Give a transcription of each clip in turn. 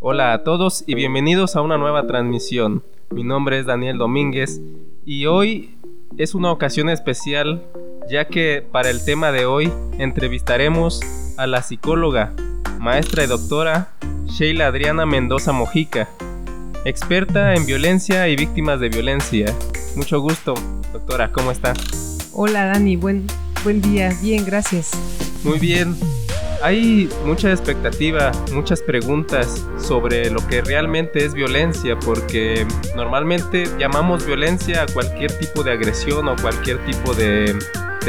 Hola a todos y bienvenidos a una nueva transmisión. Mi nombre es Daniel Domínguez y hoy es una ocasión especial ya que para el tema de hoy entrevistaremos a la psicóloga, maestra y doctora Sheila Adriana Mendoza Mojica, experta en violencia y víctimas de violencia. Mucho gusto, doctora, ¿cómo está? Hola Dani, buen, buen día, bien, gracias. Muy bien, hay mucha expectativa, muchas preguntas sobre lo que realmente es violencia, porque normalmente llamamos violencia a cualquier tipo de agresión o cualquier tipo de,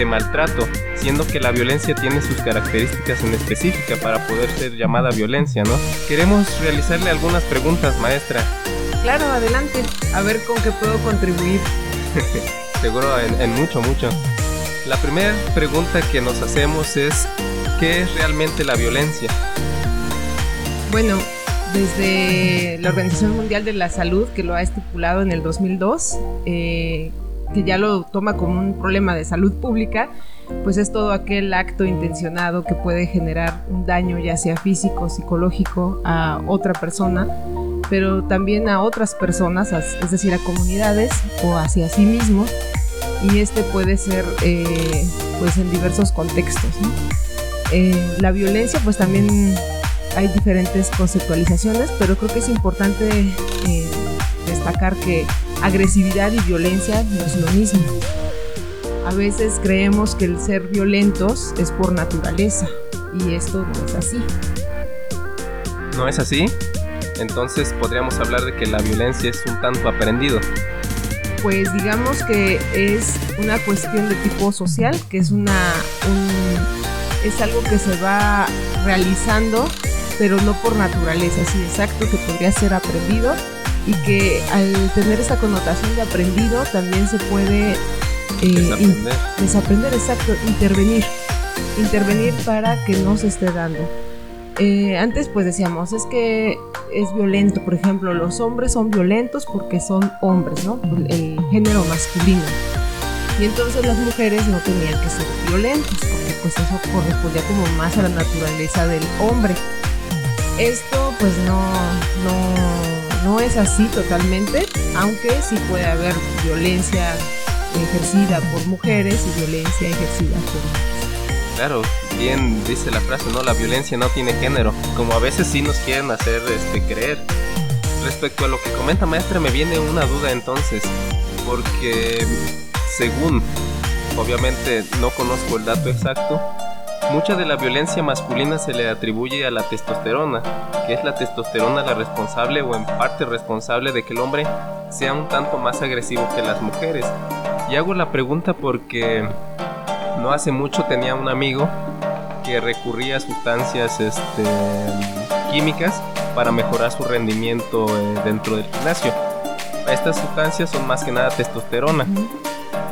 maltrato, siendo que la violencia tiene sus características en específica para poder ser llamada violencia, ¿no? Queremos realizarle algunas preguntas, maestra. Claro, adelante, a ver con qué puedo contribuir. Seguro en, en mucho, mucho. La primera pregunta que nos hacemos es, ¿Qué es realmente la violencia? Bueno, desde la Organización Mundial de la Salud, que lo ha estipulado en el 2002, eh, que ya lo toma como un problema de salud pública, pues es todo aquel acto intencionado que puede generar un daño, ya sea físico, psicológico, a otra persona, pero también a otras personas, es decir, a comunidades o hacia sí mismo, y este puede ser eh, pues en diversos contextos. Eh, la violencia, pues también hay diferentes conceptualizaciones, pero creo que es importante eh, destacar que agresividad y violencia no es lo mismo. A veces creemos que el ser violentos es por naturaleza y esto no es así. ¿No es así? Entonces podríamos hablar de que la violencia es un tanto aprendido. Pues digamos que es una cuestión de tipo social, que es una, es algo que se va realizando, pero no por naturaleza, sí, exacto, que podría ser aprendido y que al tener esa connotación de aprendido también se puede eh, desaprender. exacto, intervenir, intervenir para que no se esté dando. Eh, antes pues decíamos, es que es violento, por ejemplo, los hombres son violentos porque son hombres, ¿no? El género masculino. Y entonces las mujeres no tenían que ser violentas, porque pues eso correspondía como más a la naturaleza del hombre. Esto pues no, no, no es así totalmente, aunque sí puede haber violencia ejercida por mujeres y violencia ejercida por hombres. Claro, bien dice la frase, ¿no? La violencia no tiene género, como a veces sí nos quieren hacer este, creer. Respecto a lo que comenta maestra, me viene una duda entonces, porque según, obviamente no conozco el dato exacto, mucha de la violencia masculina se le atribuye a la testosterona, que es la testosterona la responsable o en parte responsable de que el hombre sea un tanto más agresivo que las mujeres. Y hago la pregunta porque no hace mucho tenía un amigo que recurría a sustancias este, químicas para mejorar su rendimiento eh, dentro del gimnasio. Estas sustancias son más que nada testosterona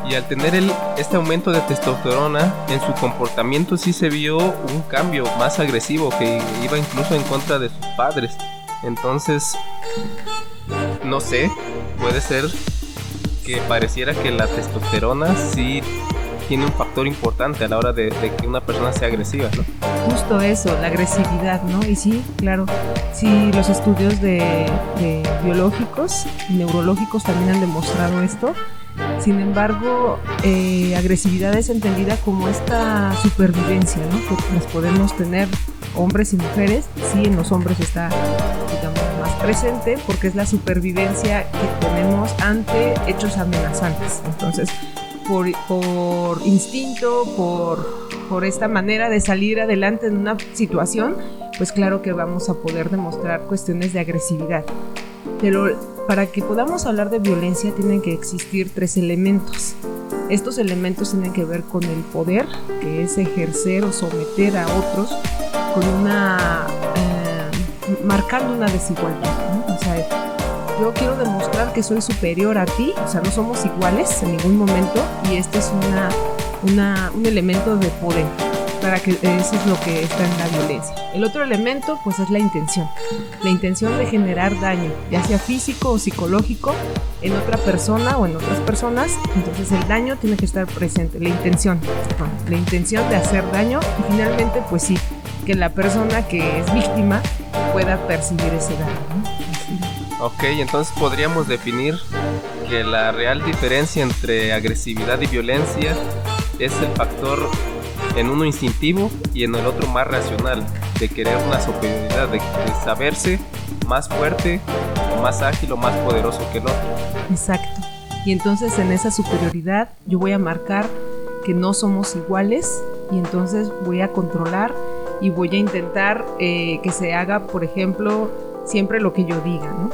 y al tener el, este aumento de testosterona en su comportamiento sí se vio un cambio más agresivo que iba incluso en contra de sus padres. Entonces, no sé, puede ser que pareciera que la testosterona sí tiene un factor importante a la hora de, que una persona sea agresiva, ¿no? Justo eso, la agresividad, ¿no? Y sí, claro, sí, los estudios de, de biológicos y neurológicos también han demostrado esto sin embargo, eh, agresividad es entendida como esta supervivencia, ¿no? Que nos podemos tener hombres y mujeres. Sí, en los hombres está, digamos, más presente porque es la supervivencia que tenemos ante hechos amenazantes. Entonces, por, instinto, por, por esta manera de salir adelante en una situación, pues claro que vamos a poder demostrar cuestiones de agresividad. Pero para que podamos hablar de violencia tienen que existir tres elementos. Estos elementos tienen que ver con el poder, que es ejercer o someter a otros con una... Eh, marcando una desigualdad. O sea, yo quiero demostrar que soy superior a ti, o sea, no somos iguales en ningún momento y este es una, un elemento de poder para que eso es lo que está en la violencia. El otro elemento pues es la intención, la intención de generar daño, ya sea físico o psicológico en otra persona o en otras personas, entonces el daño tiene que estar presente, la intención, la intención de hacer daño y finalmente pues sí, que la persona que es víctima pueda percibir ese daño. Ok, entonces podríamos definir que la real diferencia entre agresividad y violencia es el factor en uno instintivo y en el otro más racional, de querer una superioridad, de, saberse más fuerte, más ágil o más poderoso que el otro. Exacto. Y entonces en esa superioridad yo voy a marcar que no somos iguales y entonces voy a controlar y voy a intentar eh, que se haga, por ejemplo, siempre lo que yo diga, ¿no?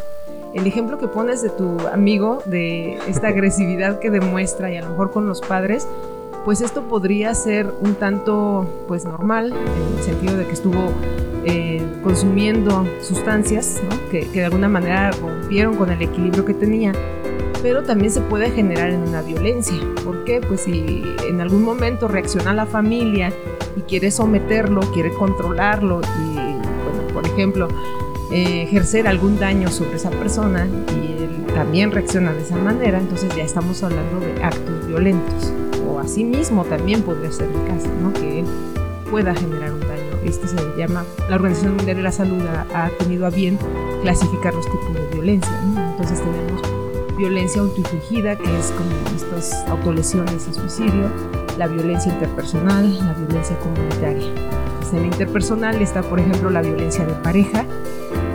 El ejemplo que pones de tu amigo, de esta agresividad que demuestra y a lo mejor con los padres, pues esto podría ser un tanto pues normal, en el sentido de que estuvo eh, consumiendo sustancias que, de alguna manera rompieron con el equilibrio que tenía, pero también se puede generar en una violencia. ¿Por qué? Pues si en algún momento reacciona la familia y quiere someterlo, quiere controlarlo y, bueno, por ejemplo, eh, ejercer algún daño sobre esa persona y también reacciona de esa manera, entonces ya estamos hablando de actos violentos sí mismo también podría ser el caso, ¿no? que él pueda generar un daño. Este se llama, la Organización Mundial de la Salud ha, tenido a bien clasificar los tipos de violencia. Entonces tenemos violencia autoinfligida, que es como estas autolesiones y suicidio, la violencia interpersonal, la violencia comunitaria. en la interpersonal está, por ejemplo, la violencia de pareja,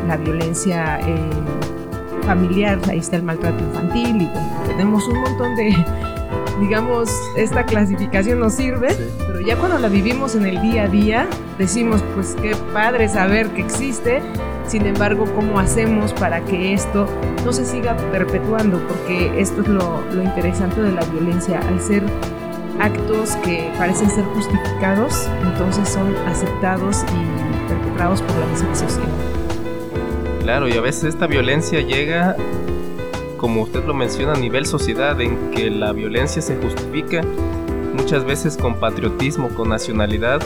la violencia eh, familiar, ahí está el maltrato infantil y tenemos un montón de, digamos, esta clasificación nos sirve, pero ya cuando la vivimos en el día a día, decimos, pues qué padre saber que existe, sin embargo, ¿cómo hacemos para que esto no se siga perpetuando? Porque esto es lo, lo interesante de la violencia, al ser actos que parecen ser justificados, entonces son aceptados y perpetrados por la misma sociedad. Claro, y a veces esta violencia llega como usted lo menciona, a nivel sociedad, en que la violencia se justifica muchas veces con patriotismo, con nacionalidad,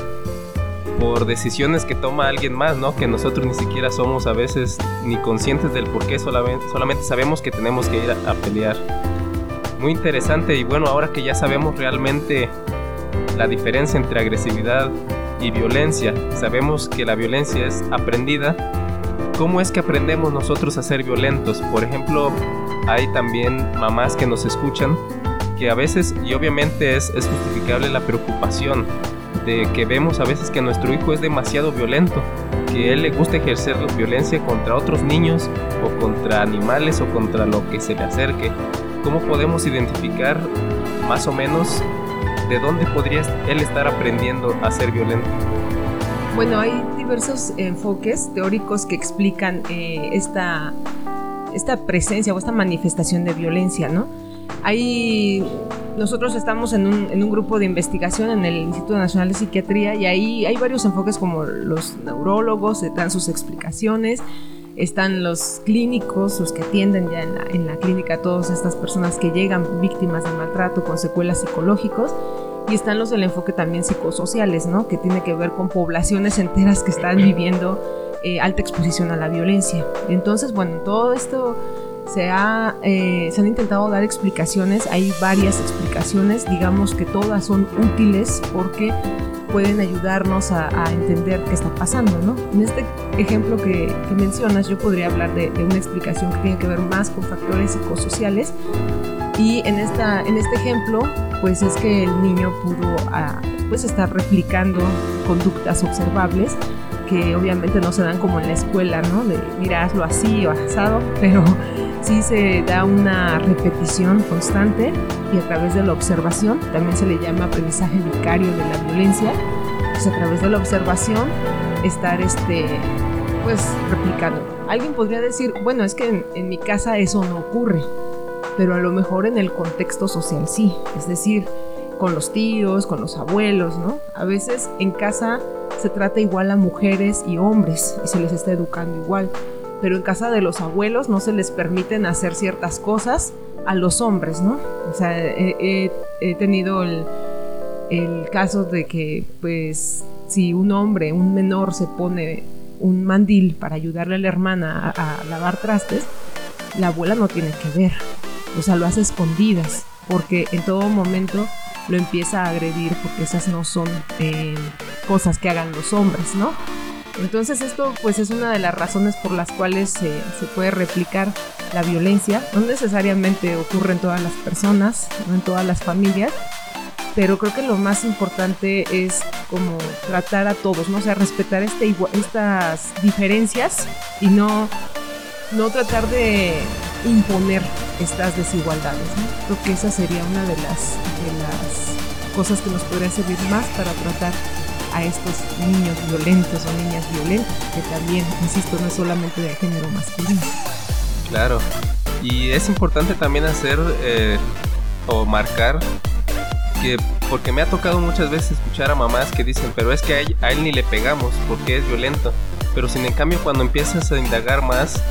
por decisiones que toma alguien más, ¿no? Que nosotros ni siquiera somos a veces ni conscientes del por qué, solamente, solamente sabemos que tenemos que ir a, a pelear. Muy interesante y bueno, ahora que ya sabemos realmente la diferencia entre agresividad y violencia, sabemos que la violencia es aprendida, ¿cómo es que aprendemos nosotros a ser violentos? Por ejemplo, hay también mamás que nos escuchan que a veces, y obviamente es, justificable la preocupación de que vemos a veces que nuestro hijo es demasiado violento, que él le gusta ejercer violencia contra otros niños o contra animales o contra lo que se le acerque. ¿Cómo podemos identificar más o menos de dónde podría él estar aprendiendo a ser violento? Bueno, hay diversos enfoques teóricos que explican eh, esta esta presencia o esta manifestación de violencia, ¿no? Ahí nosotros estamos en un, en un, grupo de investigación en el Instituto Nacional de Psiquiatría y ahí hay varios enfoques como los neurólogos dan sus explicaciones, están los clínicos, los que atienden ya en la, en la clínica a todas estas personas que llegan víctimas de maltrato con secuelas psicológicos y están los del enfoque también psicosociales, ¿no? Que tiene que ver con poblaciones enteras que están viviendo eh, alta exposición a la violencia. Entonces, bueno, todo esto se, ha, eh, se han intentado dar explicaciones, hay varias explicaciones, digamos que todas son útiles porque pueden ayudarnos a, entender qué está pasando, ¿no? En este ejemplo que, mencionas, yo podría hablar de, una explicación que tiene que ver más con factores psicosociales y en, esta, en este ejemplo, pues es que el niño pudo ah, pues estar replicando conductas observables que obviamente no se dan como en la escuela, ¿no? De mira, así o asado, pero sí se da una repetición constante y a través de la observación, también se le llama aprendizaje vicario de la violencia, pues a través de la observación estar este pues replicando. Alguien podría decir, bueno, es que en mi casa eso no ocurre, pero a lo mejor en el contexto social sí, es decir, con los tíos, con los abuelos, ¿no? A veces en casa se trata igual a mujeres y hombres y se les está educando igual. Pero en casa de los abuelos no se les permiten hacer ciertas cosas a los hombres, ¿no? O sea, he, tenido el, caso de que, pues, si un hombre, un menor, se pone un mandil para ayudarle a la hermana a, a lavar trastes, la abuela no tiene que ver. O sea, lo hace escondidas, porque en todo momento lo empieza a agredir porque esas no son eh, cosas que hagan los hombres, ¿no? Entonces esto pues es una de las razones por las cuales se, se puede replicar la violencia. No necesariamente ocurre en todas las personas, no en todas las familias, pero creo que lo más importante es como tratar a todos, ¿no? O sea, respetar este, estas diferencias y no, no tratar de imponer estas desigualdades, ¿no? Creo que esa sería una de las, de las cosas que nos podría servir más para tratar a estos niños violentos o niñas violentas, que también, insisto, no es solamente de género masculino. Claro, y es importante también hacer eh, o marcar que, porque me ha tocado muchas veces escuchar a mamás que dicen, pero es que a él, a él ni le pegamos porque es violento, pero sin en cambio cuando empiezas a indagar más,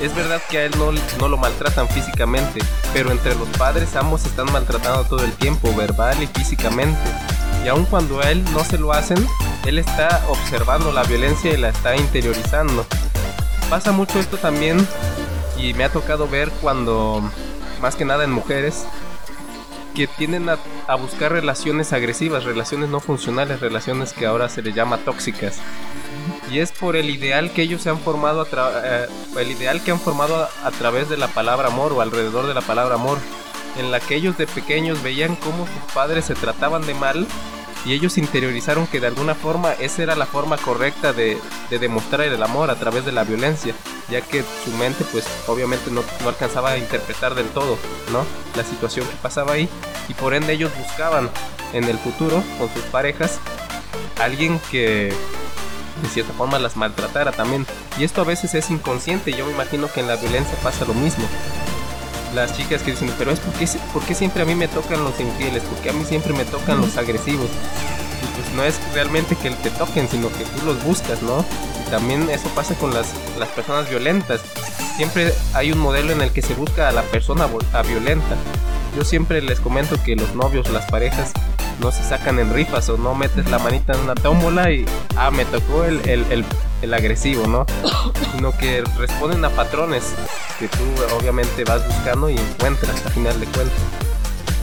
es verdad que a él no, lo maltratan físicamente, pero entre los padres ambos están maltratando todo el tiempo, verbal y físicamente y aun cuando a él no se lo hacen, él está observando la violencia y la está interiorizando. Pasa mucho esto también y me ha tocado ver cuando, más que nada en mujeres, que tienden a, buscar relaciones agresivas, relaciones no funcionales, relaciones que ahora se les llama tóxicas. Y es por el ideal que ellos se han formado, a eh, el ideal que han formado a través de la palabra amor o alrededor de la palabra amor en la que ellos de pequeños veían cómo sus padres se trataban de mal y ellos interiorizaron que de alguna forma esa era la forma correcta de, demostrar el amor a través de la violencia, ya que su mente pues obviamente no, no, alcanzaba a interpretar del todo, ¿no? La situación que pasaba ahí y por ende ellos buscaban en el futuro con sus parejas alguien que de cierta forma las maltratara también. Y esto a veces es inconsciente, yo me imagino que en la violencia pasa lo mismo las chicas que dicen, pero es porque, porque siempre a mí me tocan los infieles, porque a mí siempre me tocan los agresivos. Y pues no es realmente que te toquen, sino que tú los buscas, ¿no? Y también eso pasa con las, las personas violentas. Siempre hay un modelo en el que se busca a la persona a violenta. Yo siempre les comento que los novios, las parejas, no se sacan en rifas o no metes la manita en una tómbola y, ah, me tocó el, el, el, el agresivo, ¿no? Sino que responden a patrones que tú obviamente vas buscando y encuentras a final de cuentas.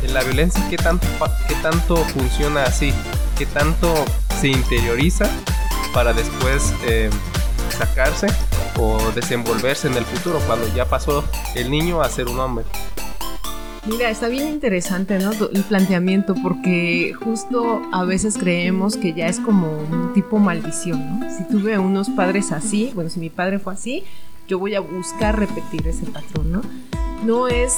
En la violencia, ¿qué tanto, qué tanto funciona así? ¿Qué tanto se interioriza para después eh, sacarse o desenvolverse en el futuro cuando ya pasó el niño a ser un hombre? Mira, está bien interesante, ¿no? El planteamiento, porque justo a veces creemos que ya es como un tipo maldición, ¿no? Si tuve unos padres así, bueno, si mi padre fue así, yo voy a buscar repetir ese patrón, ¿no? No es,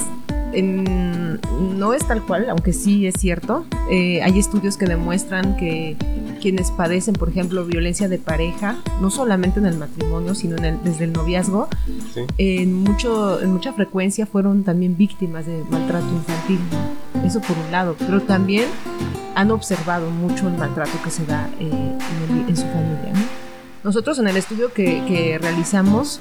no es tal cual, aunque sí es cierto. Eh, hay estudios que demuestran que quienes padecen, por ejemplo, violencia de pareja, no solamente en el matrimonio, sino desde el noviazgo, en, mucho, en mucha frecuencia fueron también víctimas de maltrato infantil. Eso por un lado, pero también han observado mucho el maltrato que se da eh, en, su familia. Nosotros en el estudio que, realizamos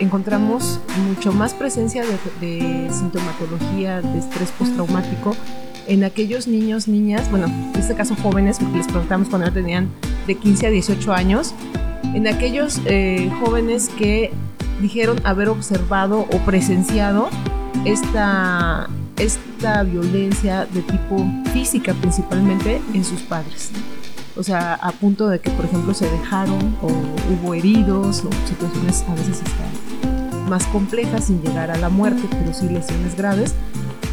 encontramos mucho más presencia de, sintomatología de estrés postraumático en aquellos niños, niñas, bueno, en este caso jóvenes, porque les preguntamos cuando tenían de 15 a 18 años, en aquellos eh, jóvenes que dijeron haber observado o presenciado esta, esta violencia de tipo física principalmente en sus padres o sea, a punto de que, por ejemplo, se dejaron o hubo heridos o situaciones a veces más complejas sin llegar a la muerte, pero sí lesiones graves.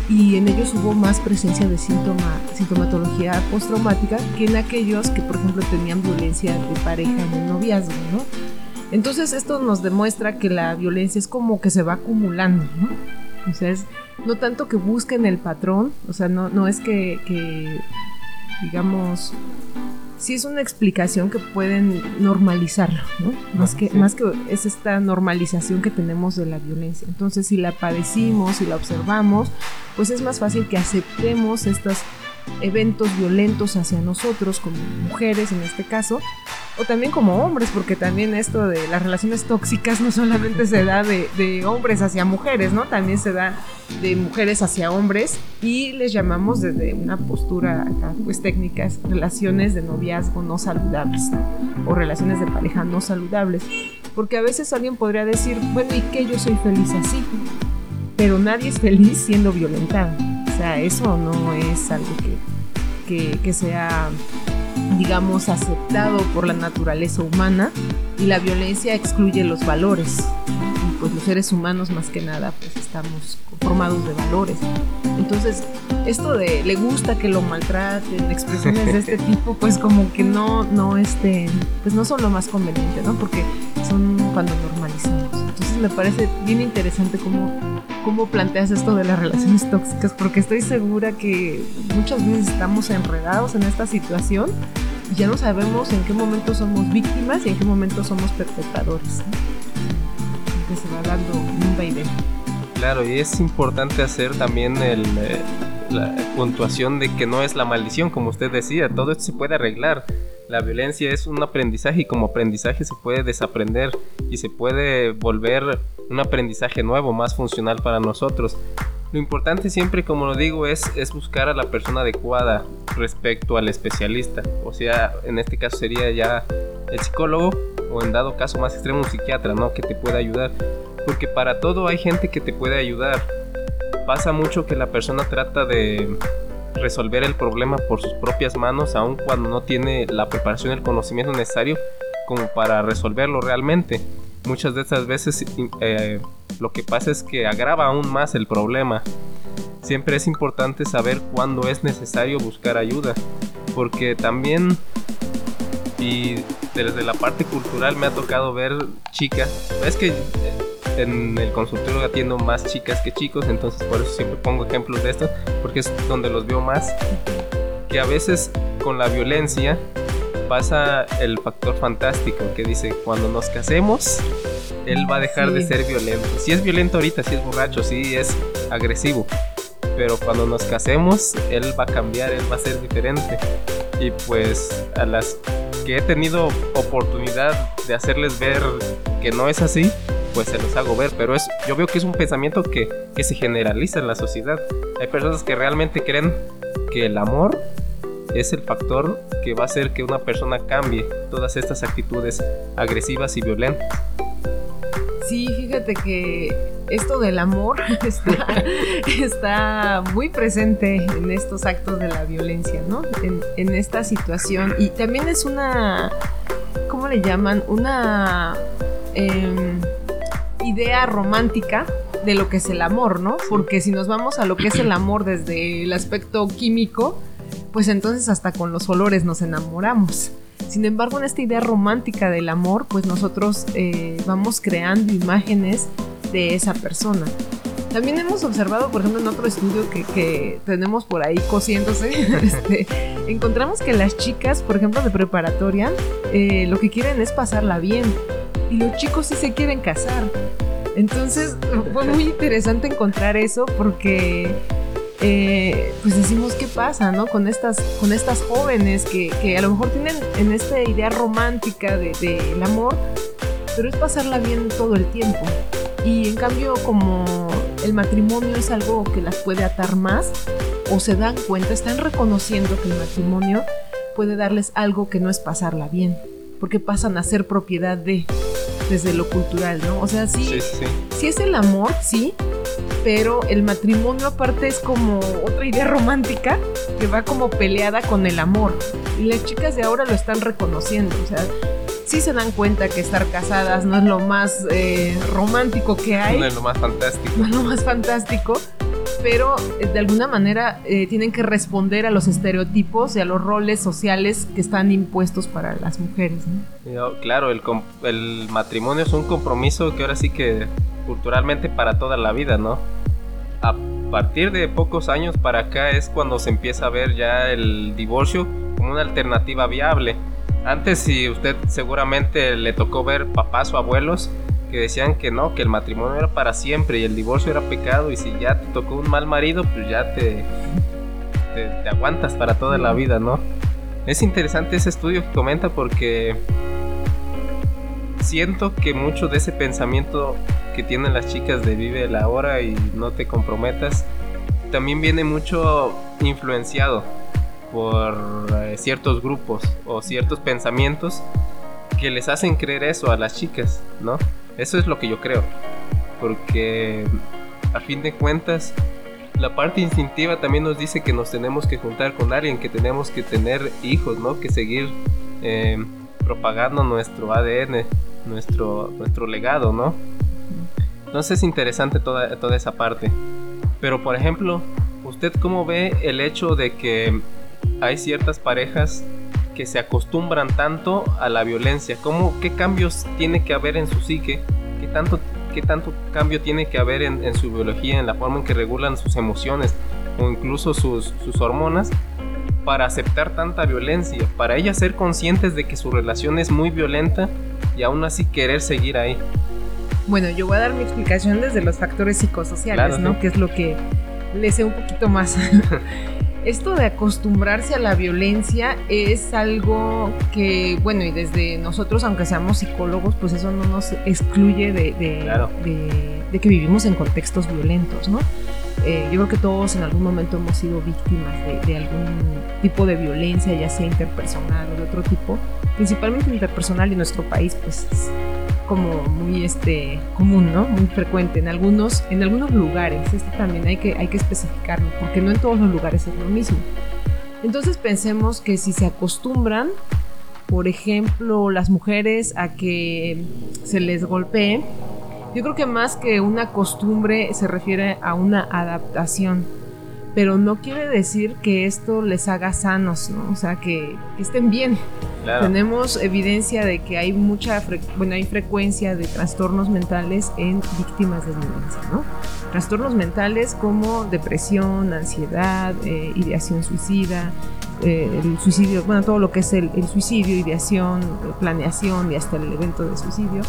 Y en ellos hubo más presencia de síntoma, sintomatología postraumática que en aquellos que, por ejemplo, tenían violencia de pareja en el noviazgo, ¿no? Entonces esto nos demuestra que la violencia es como que se va acumulando, ¿no? O sea, es no tanto que busquen el patrón, o sea, no, no es que digamos, sí es una explicación que pueden normalizarlo, ¿no? Más que, más que es esta normalización que tenemos de la violencia. Entonces, si la padecimos, si la observamos, pues es más fácil que aceptemos estos eventos violentos hacia nosotros, como mujeres en este caso, o también como hombres, porque también esto de las relaciones tóxicas no solamente se da de, hombres hacia mujeres, ¿no? También se da de mujeres hacia hombres y les llamamos desde una postura pues técnicas, relaciones de noviazgo no saludables o relaciones de pareja no saludables. Porque a veces alguien podría decir, bueno, ¿y qué yo soy feliz así? Pero nadie es feliz siendo violentado. O sea, eso no es algo que, que sea digamos, aceptado por la naturaleza humana y la violencia excluye los valores. Pues los seres humanos más que nada pues estamos formados de valores. Entonces, esto de le gusta que lo maltraten, expresiones de este tipo, pues como que no, no, este, pues no son lo más conveniente, ¿no? Porque son cuando normalizamos. Entonces me parece bien interesante cómo, cómo planteas esto de las relaciones tóxicas, porque estoy segura que muchas veces estamos enredados en esta situación y ya no sabemos en qué momento somos víctimas y en qué momento somos perpetradores. Vaivén. Claro, y es importante hacer también eh, la puntuación de que no es la maldición, como usted decía, todo esto se puede arreglar. La violencia es un aprendizaje y como aprendizaje se puede desaprender y se puede volver un aprendizaje nuevo, más funcional para nosotros. Lo importante siempre, como lo digo, es, es buscar a la persona adecuada respecto al especialista. O sea, en este caso sería ya el psicólogo o en dado caso más extremo un psiquiatra, ¿no? Que te pueda ayudar. Porque para todo hay gente que te puede ayudar. Pasa mucho que la persona trata de resolver el problema por sus propias manos, aun cuando no tiene la preparación el conocimiento necesario como para resolverlo realmente. Muchas de estas veces eh, lo que pasa es que agrava aún más el problema. Siempre es importante saber cuándo es necesario buscar ayuda, porque también y desde la parte cultural me ha tocado ver chicas, es que en el consultorio atiendo más chicas que chicos, entonces por eso siempre pongo ejemplos de esto, porque es donde los veo más, que a veces con la violencia pasa el factor fantástico, que dice, cuando nos casemos, él va a dejar de ser violento. Si es violento ahorita, si es borracho, si es agresivo, pero cuando nos casemos, él va a cambiar, él va a ser diferente. Y pues a las que he tenido oportunidad de hacerles ver que no es así, pues se los hago ver, pero es, yo veo que es un pensamiento que, que se generaliza en la sociedad. Hay personas que realmente creen que el amor es el factor que va a hacer que una persona cambie todas estas actitudes agresivas y violentas. Sí, fíjate que esto del amor está, está, muy presente en estos actos de la violencia, ¿no? En, en, esta situación. Y también es una, ¿cómo le llaman? Una... Eh, idea romántica de lo que es el amor, ¿no? Porque si nos vamos a lo que es el amor desde el aspecto químico, pues entonces hasta con los olores nos enamoramos. Sin embargo, en esta idea romántica del amor, pues nosotros eh, vamos creando imágenes de esa persona. También hemos observado, por ejemplo, en otro estudio que, tenemos por ahí cosiéndose, este, encontramos que las chicas, por ejemplo, de preparatoria, eh, lo que quieren es pasarla bien y los chicos sí se quieren casar. Entonces fue muy interesante encontrar eso porque eh, pues decimos qué pasa, ¿no? Con estas, con estas jóvenes que, que a lo mejor tienen en esta idea romántica del de, amor, pero es pasarla bien todo el tiempo. Y en cambio como el matrimonio es algo que las puede atar más, o se dan cuenta, están reconociendo que el matrimonio puede darles algo que no es pasarla bien, porque pasan a ser propiedad de desde lo cultural, ¿no? O sea, sí, sí, es el amor, sí, pero el matrimonio aparte es como otra idea romántica que va como peleada con el amor. Y las chicas de ahora lo están reconociendo, o sea, sí se dan cuenta que estar casadas no es lo más eh, romántico que hay. No es lo más fantástico. No es lo más fantástico, pero eh, de alguna manera eh, tienen que responder a los estereotipos y a los roles sociales que están impuestos para las mujeres. Claro, el, el matrimonio es un compromiso que ahora sí que culturalmente para toda la vida, ¿no? A partir de pocos años para acá es cuando se empieza a ver ya el divorcio como una alternativa viable. Antes si usted seguramente le tocó ver papás o abuelos que decían que no, que el matrimonio era para siempre y el divorcio era pecado y si ya te tocó un mal marido, pues ya te, te, aguantas para toda la vida, ¿no? Es interesante ese estudio que comenta porque siento que mucho de ese pensamiento que tienen las chicas de vive la hora y no te comprometas, también viene mucho influenciado por eh, ciertos grupos o ciertos pensamientos que les hacen creer eso a las chicas, ¿no? Eso es lo que yo creo. Porque a fin de cuentas, la parte instintiva también nos dice que nos tenemos que juntar con alguien, que tenemos que tener hijos, ¿no? Que seguir eh, propagando nuestro ADN, nuestro, nuestro legado, ¿no? Entonces es interesante toda, toda esa parte. Pero por ejemplo, ¿usted cómo ve el hecho de que hay ciertas parejas que se acostumbran tanto a la violencia? ¿Cómo, ¿Qué cambios tiene que haber en su psique? ¿Qué tanto, qué tanto cambio tiene que haber en, su biología, en la forma en que regulan sus emociones o incluso sus, sus hormonas? para aceptar tanta violencia, para ellas ser conscientes de que su relación es muy violenta y aún así querer seguir ahí. Bueno, yo voy a dar mi explicación desde los factores psicosociales, ¿no? Que es lo que le sé un poquito más. Esto de acostumbrarse a la violencia es algo que, bueno, y desde nosotros, aunque seamos psicólogos, pues eso no nos excluye de, de, que vivimos en contextos violentos, ¿no? Eh, yo creo que todos en algún momento hemos sido víctimas de, algún tipo de violencia, ya sea interpersonal o de otro tipo, principalmente interpersonal y nuestro país, pues como muy este común, ¿no? Muy frecuente en algunos en algunos lugares. Esto también hay que hay que especificarlo porque no en todos los lugares es lo mismo. Entonces pensemos que si se acostumbran, por ejemplo, las mujeres a que se les golpee, yo creo que más que una costumbre se refiere a una adaptación pero no quiere decir que esto les haga sanos, ¿no? O sea, que, estén bien. Tenemos evidencia de que hay mucha, bueno, hay frecuencia de trastornos mentales en víctimas de violencia, ¿no? Trastornos mentales como depresión, ansiedad, eh, ideación suicida, eh, el suicidio, bueno, todo lo que es el, el suicidio, ideación, planeación y hasta el evento de suicidio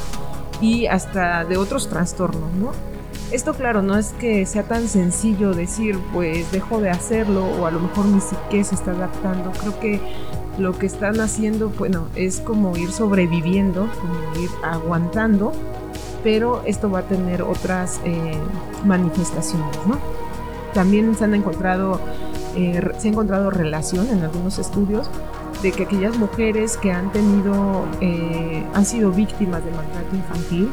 y hasta de otros trastornos, ¿no? Esto claro, no es que sea tan sencillo decir, pues dejo de hacerlo o a lo mejor ni siquiera se está adaptando. Creo que lo que están haciendo, bueno, es como ir sobreviviendo, como ir aguantando, pero esto va a tener otras eh, manifestaciones, ¿no? También se han encontrado, eh, se ha encontrado relación en algunos estudios de que aquellas mujeres que han tenido, eh, han sido víctimas de maltrato infantil,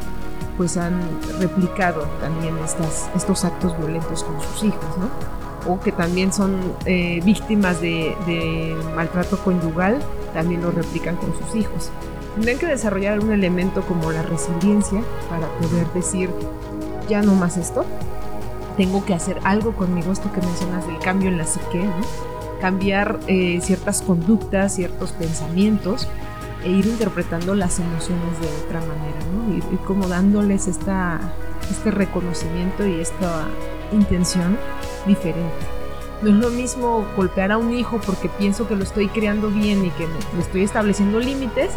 pues han replicado también estas, estos actos violentos con sus hijos, ¿no? O que también son eh, víctimas de, maltrato conyugal, también lo replican con sus hijos. Tendrían que desarrollar un elemento como la resiliencia para poder decir, ya no más esto, tengo que hacer algo conmigo, esto que mencionas del cambio en la psique, ¿no? cambiar eh, ciertas conductas, ciertos pensamientos e ir interpretando las emociones de otra manera, ¿no? Ir, como dándoles esta, este reconocimiento y esta intención diferente. No es lo mismo golpear a un hijo porque pienso que lo estoy creando bien y que le estoy estableciendo límites,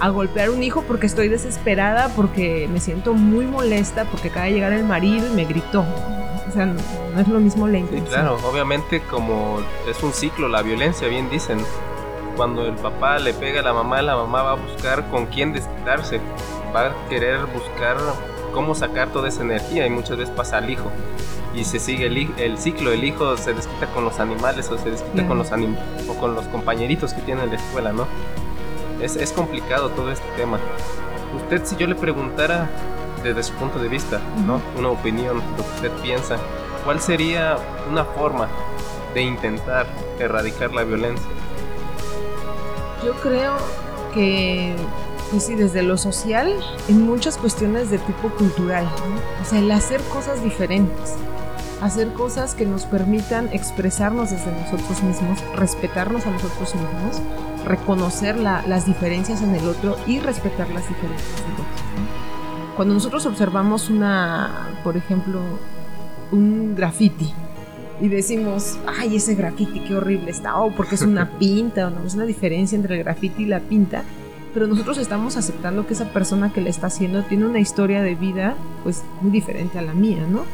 a golpear a un hijo porque estoy desesperada, porque me siento muy molesta, porque acaba de llegar el marido y me gritó. O sea, no, es lo mismo la intención. Sí, claro, obviamente como es un ciclo la violencia, bien dicen, cuando el papá le pega a la mamá, la mamá va a buscar con quién desquitarse, va a querer buscar cómo sacar toda esa energía y muchas veces pasa al hijo. Y se sigue el, el ciclo, el hijo se desquita con los animales o se desquita con, los o con los compañeritos que tiene en la escuela, ¿no? Es, es complicado todo este tema. Usted, si yo le preguntara desde su punto de vista, ¿no? Una opinión, lo que usted piensa, ¿cuál sería una forma de intentar erradicar la violencia? Yo creo que, pues sí, desde lo social, en muchas cuestiones de tipo cultural, o sea, el hacer cosas diferentes, hacer cosas que nos permitan expresarnos desde nosotros mismos, respetarnos a nosotros mismos, reconocer las diferencias en el otro y respetar las diferencias del otro. Cuando nosotros observamos una, por ejemplo, un graffiti, y decimos, ay, ese graffiti, qué horrible está, o porque es una pinta, o no, es una diferencia entre el graffiti y la pinta, pero nosotros estamos aceptando que esa persona que le está haciendo tiene una historia de vida, pues, muy diferente a la mía, ¿no?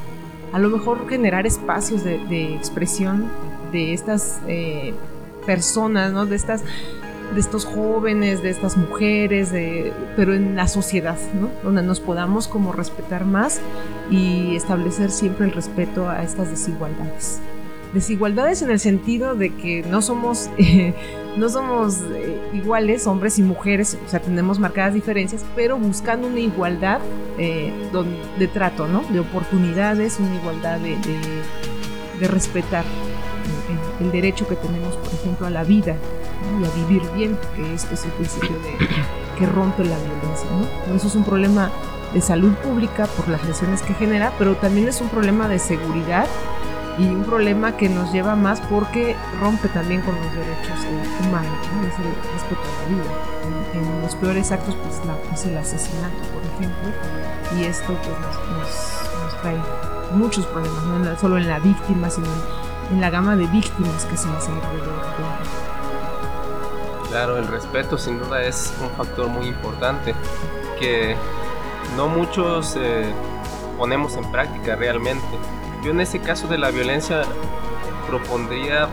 A lo mejor generar espacios de, expresión de estas eh, personas, ¿no? De estas de estos jóvenes, de estas mujeres, de, pero en la sociedad. Donde nos podamos como respetar más y establecer siempre el respeto a estas desigualdades. Desigualdades en el sentido de que no somos, no somos eh, iguales, hombres y mujeres, o sea, tenemos marcadas diferencias, pero buscando una igualdad eh, de trato, ¿no? De oportunidades, una igualdad de, de respetar el, derecho que tenemos, por ejemplo, a la vida y a vivir bien, que es, es el principio de, que rompe la violencia. ¿no? Eso es un problema de salud pública por las lesiones que genera, pero también es un problema de seguridad y un problema que nos lleva más porque rompe también con los derechos humanos, es el respeto a la vida. En, los peores actos, pues, la, pues, el asesinato, por ejemplo, y esto pues, nos, trae muchos problemas, no solo en la víctima, sino en, la gama de víctimas que se hace alrededor Claro, el respeto sin duda es un factor muy importante que no muchos eh, ponemos en práctica realmente yo en ese caso de la violencia propondría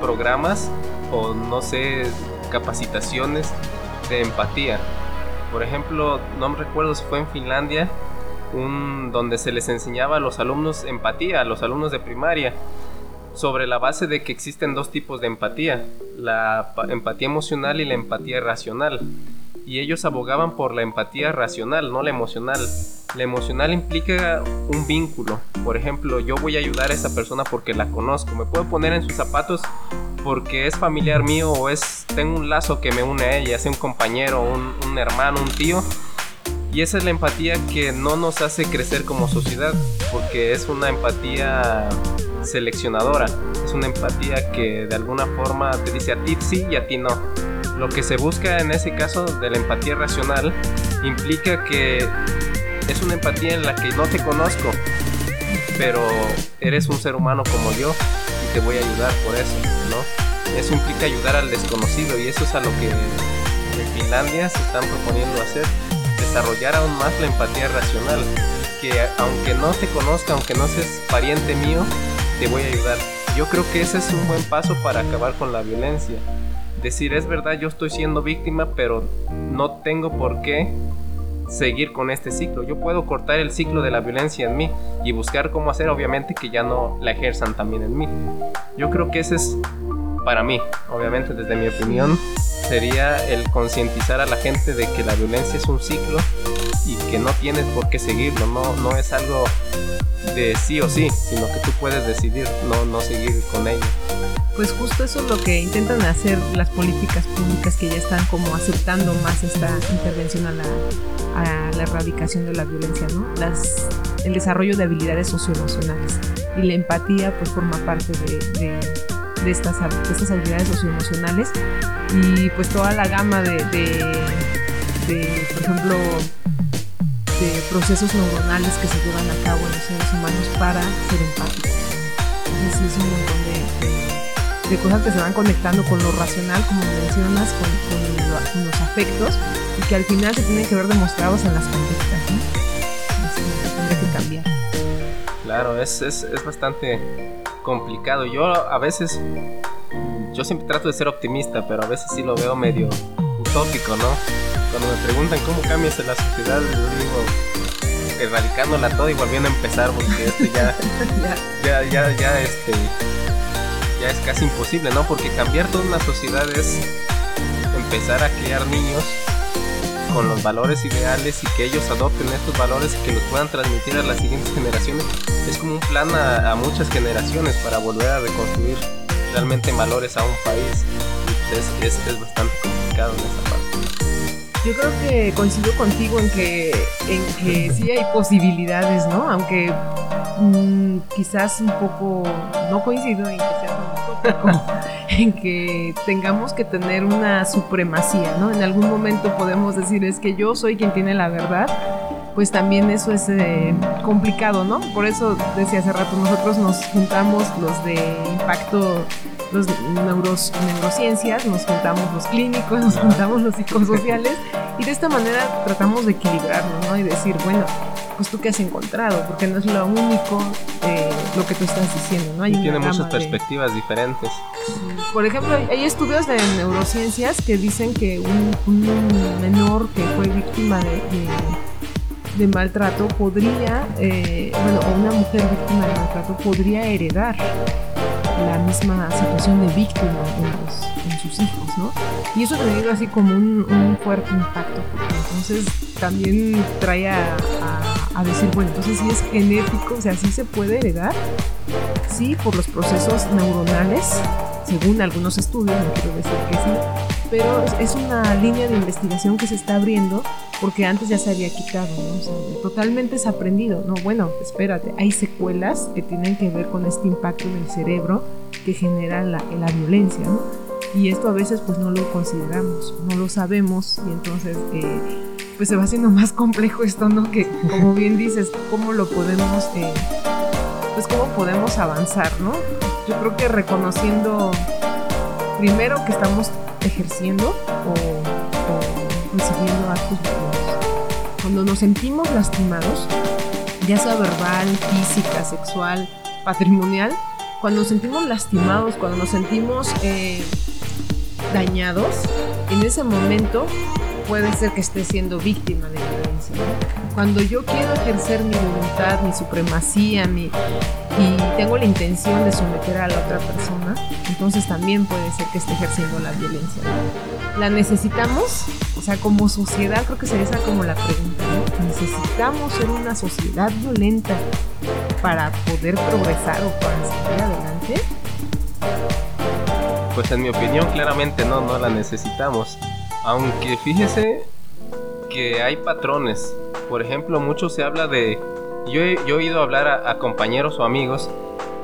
programas o no sé, capacitaciones de empatía. Por ejemplo, no me recuerdo si fue en Finlandia, un, donde se les enseñaba a los alumnos empatía, a los alumnos de primaria, sobre la base de que existen dos tipos de empatía, la empatía emocional y la empatía racional. Y ellos abogaban por la empatía racional, no la emocional. La emocional implica un vínculo. Por ejemplo, yo voy a ayudar a esa persona porque la conozco. Me puedo poner en sus zapatos porque es familiar mío o es tengo un lazo que me une a ella, sea un compañero, un, un hermano, un tío. Y esa es la empatía que no nos hace crecer como sociedad, porque es una empatía seleccionadora. Es una empatía que de alguna forma te dice a ti sí y a ti no. Lo que se busca en ese caso de la empatía racional implica que es una empatía en la que no te conozco, pero eres un ser humano como yo y te voy a ayudar por eso, ¿no? Eso implica ayudar al desconocido y eso es a lo que en Finlandia se están proponiendo hacer, desarrollar aún más la empatía racional, que aunque no te conozca, aunque no seas pariente mío, te voy a ayudar. Yo creo que ese es un buen paso para acabar con la violencia. Decir, es verdad, yo estoy siendo víctima, pero no tengo por qué seguir con este ciclo. Yo puedo cortar el ciclo de la violencia en mí y buscar cómo hacer, obviamente, que ya no la ejerzan también en mí. Yo creo que ese es, para mí, obviamente, desde mi opinión, sería el concientizar a la gente de que la violencia es un ciclo y que no tienes por qué seguirlo, no, no es algo de sí o sí, sino que tú puedes decidir no, no seguir con ello. Pues justo eso es lo que intentan hacer las políticas públicas que ya están como aceptando más esta intervención a la, a la erradicación de la violencia, ¿no? Las, el desarrollo de habilidades socioemocionales y la empatía pues forma parte de, de, estas, estas habilidades socioemocionales y pues toda la gama de, de por ejemplo, de procesos neuronales que se llevan a cabo en los seres humanos para ser empáticos. Entonces es un montón de, de, cosas que se van conectando con lo racional, como mencionas, con, con, los afectos, y que al final se tienen que ver demostrados en las conductas. ¿no? tendría que cambiar. Claro, es, es, es bastante complicado. Yo a veces, yo siempre trato de ser optimista, pero a veces sí lo veo medio utópico, ¿no? Cuando me preguntan cómo cambias en la sociedad, yo digo erradicándola toda y volviendo a empezar porque esto ya, ya, ya, ya, este, ya es casi imposible, ¿no? Porque cambiar toda una sociedad es empezar a criar niños con los valores ideales y que ellos adopten estos valores y que los puedan transmitir a las siguientes generaciones. Es como un plan a, muchas generaciones para volver a reconstruir realmente valores a un país. Y es, es, es bastante complicado en esa parte. Yo creo que coincido contigo en que, en que sí hay posibilidades, ¿no? Aunque mm, quizás un poco, no coincido en que sea un poco, en que tengamos que tener una supremacía, ¿no? En algún momento podemos decir es que yo soy quien tiene la verdad, pues también eso es eh, complicado, ¿no? Por eso decía hace rato, nosotros nos juntamos los de impacto los neuros, neurociencias, nos juntamos los clínicos, nos juntamos los psicosociales y de esta manera tratamos de equilibrarnos, ¿no? Y decir, bueno, pues tú qué has encontrado, porque no es lo único eh, lo que tú estás diciendo, ¿no? Hay tiene muchas perspectivas diferentes. Por ejemplo, hay estudios de neurociencias que dicen que un, menor que fue víctima de, de, maltrato podría, eh, bueno, una mujer víctima de maltrato podría heredar la misma situación de víctima en, sus hijos, ¿no? Y eso tenido así como un, fuerte impacto, porque entonces también trae a, a decir, bueno, entonces sí es genético, o sea, sí se puede heredar, sí, por los procesos neuronales, según algunos estudios, no quiero decir que sí, pero es una línea de investigación que se está abriendo porque antes ya se había quitado, ¿no? O sea, totalmente aprendido, ¿no? Bueno, espérate, hay secuelas que tienen que ver con este impacto en el cerebro que genera la, la violencia, ¿no? Y esto a veces pues no lo consideramos, no lo sabemos y entonces eh, pues se va haciendo más complejo esto, ¿no? Que como bien dices, ¿cómo lo podemos, eh, pues cómo podemos avanzar, ¿no? Yo creo que reconociendo primero que estamos ejerciendo o, recibiendo actos violentos. Cuando nos sentimos lastimados, ya sea verbal, física, sexual, patrimonial, cuando nos sentimos lastimados, cuando nos sentimos eh, dañados, en ese momento puede ser que esté siendo víctima de violencia. Cuando yo quiero ejercer mi voluntad, mi supremacía, mi, y tengo la intención de someter a la otra persona, entonces también puede ser que esté ejerciendo la violencia. ¿La necesitamos? O sea, como sociedad, creo que sería esa como la pregunta, ¿no? ¿Necesitamos ser una sociedad violenta para poder progresar o para seguir adelante? Pues en mi opinión, claramente no, no la necesitamos. Aunque fíjese que hay patrones. Por ejemplo, mucho se habla de yo he, yo he oído hablar a, compañeros o amigos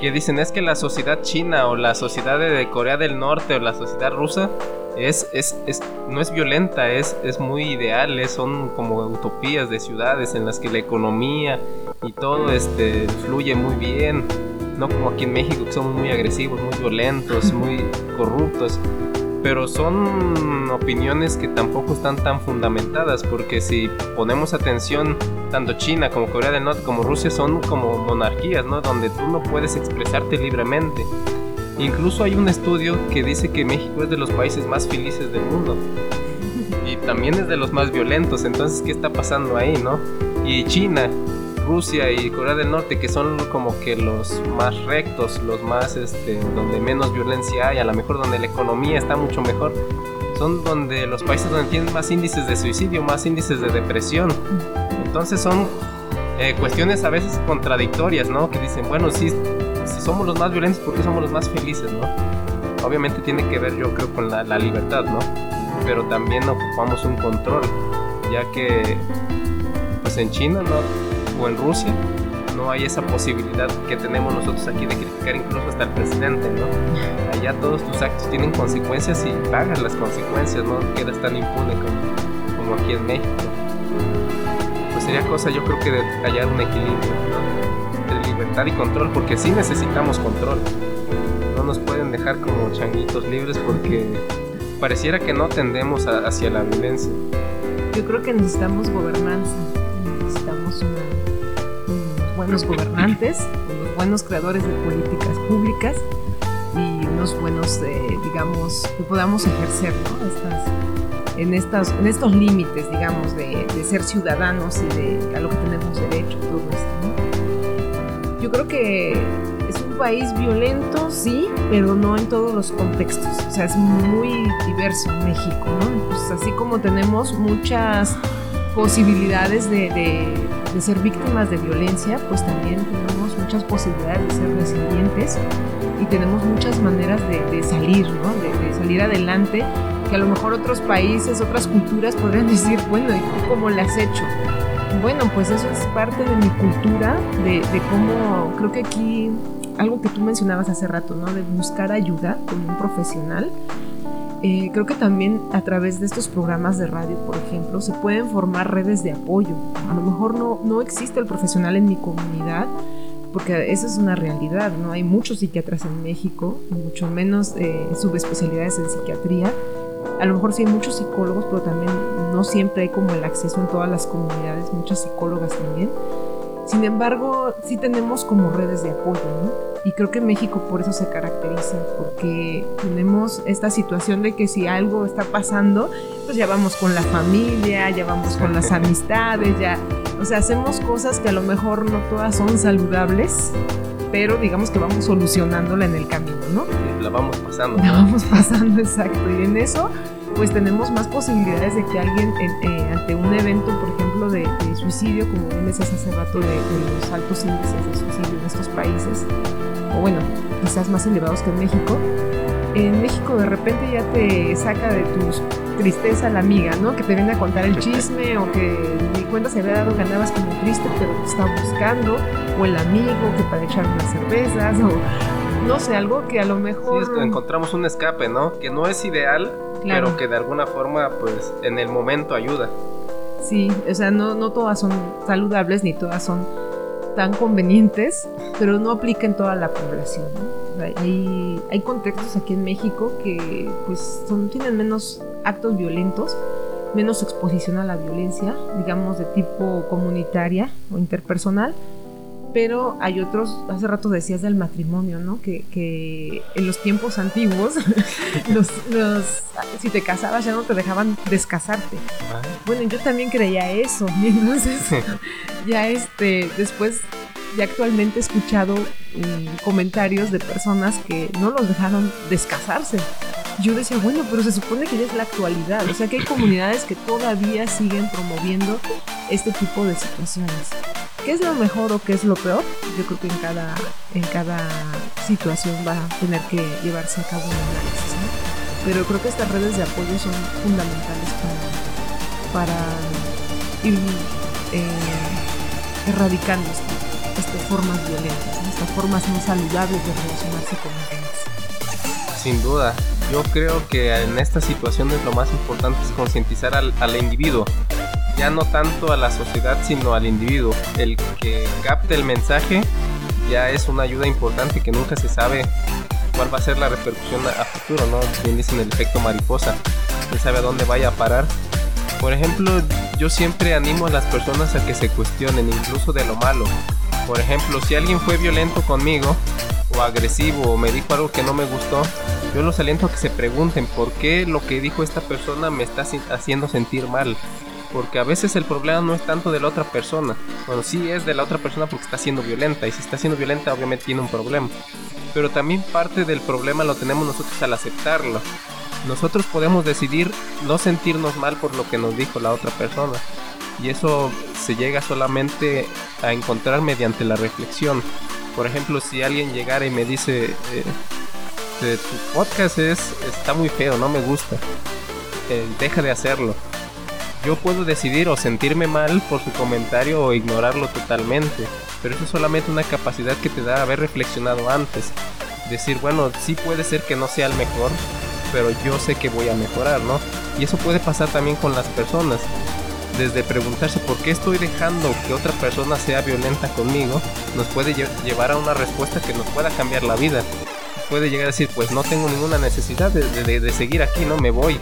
que dicen es que la sociedad china o la sociedad de, Corea del Norte o la sociedad rusa es, es, es, no es violenta, es, es muy ideal, son como utopías de ciudades en las que la economía y todo este, fluye muy bien, no como aquí en México que somos muy agresivos, muy violentos, muy corruptos pero son opiniones que tampoco están tan fundamentadas porque si ponemos atención tanto China como Corea del Norte como Rusia son como monarquías, ¿no? Donde tú no puedes expresarte libremente. Incluso hay un estudio que dice que México es de los países más felices del mundo y también es de los más violentos. Entonces, ¿qué está pasando ahí, no? Y China, Rusia y Corea del Norte, que son como que los más rectos, los más, este, donde menos violencia hay, a lo mejor donde la economía está mucho mejor, son donde los países donde tienen más índices de suicidio, más índices de depresión. Entonces son eh, cuestiones a veces contradictorias, ¿no? Que dicen, bueno, si, si somos los más violentos, ¿por qué somos los más felices, ¿no? Obviamente tiene que ver, yo creo, con la, la libertad, ¿no? Pero también ocupamos un control, ya que, pues en China, ¿no? En Rusia, no hay esa posibilidad que tenemos nosotros aquí de criticar incluso hasta el presidente, ¿no? Allá todos tus actos tienen consecuencias y pagas las consecuencias, no quedas tan impune como, aquí en México. Pues sería cosa yo creo que de hallar un equilibrio, De libertad y control, porque sí necesitamos control. No nos pueden dejar como changuitos libres porque pareciera que no tendemos hacia la violencia. Yo creo que necesitamos gobernanza, buenos gobernantes, unos buenos creadores de políticas públicas y unos buenos, eh, digamos, que podamos ejercer en, estas, en estos límites, digamos, de, ser ciudadanos y de a lo que tenemos derecho, todo esto. Yo creo que es un país violento, sí, pero no en todos los contextos. O sea, es muy diverso México, ¿no? Pues así como tenemos muchas posibilidades de de ser víctimas de violencia, pues también tenemos muchas posibilidades de ser resilientes y tenemos muchas maneras de, salir, ¿no? De, salir adelante, que a lo mejor otros países, otras culturas podrían decir, bueno, ¿y tú cómo le has hecho? Bueno, pues eso es parte de mi cultura, de, de cómo creo que aquí, algo que tú mencionabas hace rato, ¿no? De buscar ayuda con un profesional eh, creo que también a través de estos programas de radio, por ejemplo, se pueden formar redes de apoyo. A lo mejor no, no existe el profesional en mi comunidad, porque esa es una realidad, ¿no? Hay muchos psiquiatras en México, mucho menos eh, subespecialidades en psiquiatría. A lo mejor sí hay muchos psicólogos, pero también no siempre hay como el acceso en todas las comunidades, muchas psicólogas también. Sin embargo, sí tenemos como redes de apoyo, ¿no? Y creo que México por eso se caracteriza, porque tenemos esta situación de que si algo está pasando, pues ya vamos con la familia, ya vamos con las amistades, ya, o sea, hacemos cosas que a lo mejor no todas son saludables, pero digamos que vamos solucionándola en el camino, ¿no? La vamos pasando. La vamos pasando, exacto. Y en eso, pues tenemos más posibilidades de que alguien eh, ante un evento, por ejemplo, ejemplo de, suicidio, como bien decías hace rato, de, los altos índices de suicidio en estos países, o bueno, quizás más elevados que en México, en México de repente ya te saca de tu tristeza la amiga, ¿no? Que te viene a contar el chisme o que ni cuenta se había dado que andabas como triste pero te está buscando, o el amigo que para echar unas cervezas, o no sé, algo que a lo mejor... Sí, encontramos un escape, ¿no? Que no es ideal, pero que de alguna forma, pues, en el momento ayuda. Sí, o sea, no, no todas son saludables ni todas son tan convenientes, pero no aplica en toda la población. Hay, hay contextos aquí en México que pues son, tienen menos actos violentos, menos exposición a la violencia, digamos de tipo comunitaria o interpersonal, pero hay otros, hace rato decías del matrimonio, ¿no? Que, que en los tiempos antiguos, los, si te casabas ya no te dejaban descasarte. Bueno, yo también creía eso, entonces ya este, después, ya actualmente he escuchado mm, comentarios de personas que no los dejaron descasarse. Yo decía, bueno, pero se supone que ya es la actualidad, o sea que hay comunidades que todavía siguen promoviendo este tipo de situaciones. ¿Qué es lo mejor o qué es lo peor? Yo creo que en cada, en cada situación va a tener que llevarse a cabo un análisis, ¿no? Pero creo que estas redes de apoyo son fundamentales para, para ir eh, erradicando estas, formas violentas, estas formas no saludables de relacionarse con los demás. Sin duda, yo creo que en estas situaciones lo más importante es concientizar al, al individuo ya no tanto a la sociedad sino al individuo. El que capte el mensaje ya es una ayuda importante que nunca se sabe cuál va a ser la repercusión a futuro, ¿no? Bien dicen el efecto mariposa, no sabe a dónde vaya a parar. Por ejemplo, yo siempre animo a las personas a que se cuestionen incluso de lo malo. Por ejemplo, si alguien fue violento conmigo o agresivo o me dijo algo que no me gustó, yo los aliento a que se pregunten por qué lo que dijo esta persona me está haciendo sentir mal porque a veces el problema no es tanto de la otra persona. Bueno, sí es de la otra persona porque está siendo violenta y si está siendo violenta obviamente tiene un problema. Pero también parte del problema lo tenemos nosotros al aceptarlo. Nosotros podemos decidir no sentirnos mal por lo que nos dijo la otra persona. Y eso se llega solamente a encontrar mediante la reflexión. Por ejemplo, si alguien llegara y me dice, eh, tu podcast es, está muy feo, no me gusta, eh, deja de hacerlo yo puedo decidir o sentirme mal por su comentario o ignorarlo totalmente, pero eso es solamente una capacidad que te da haber reflexionado antes. Decir, bueno, sí puede ser que no sea el mejor, pero yo sé que voy a mejorar, ¿no? Y eso puede pasar también con las personas. Desde preguntarse por qué estoy dejando que otra persona sea violenta conmigo, nos puede llevar a una respuesta que nos pueda cambiar la vida. Puede llegar a decir, pues no tengo ninguna necesidad de, de seguir aquí, ¿no? Me voy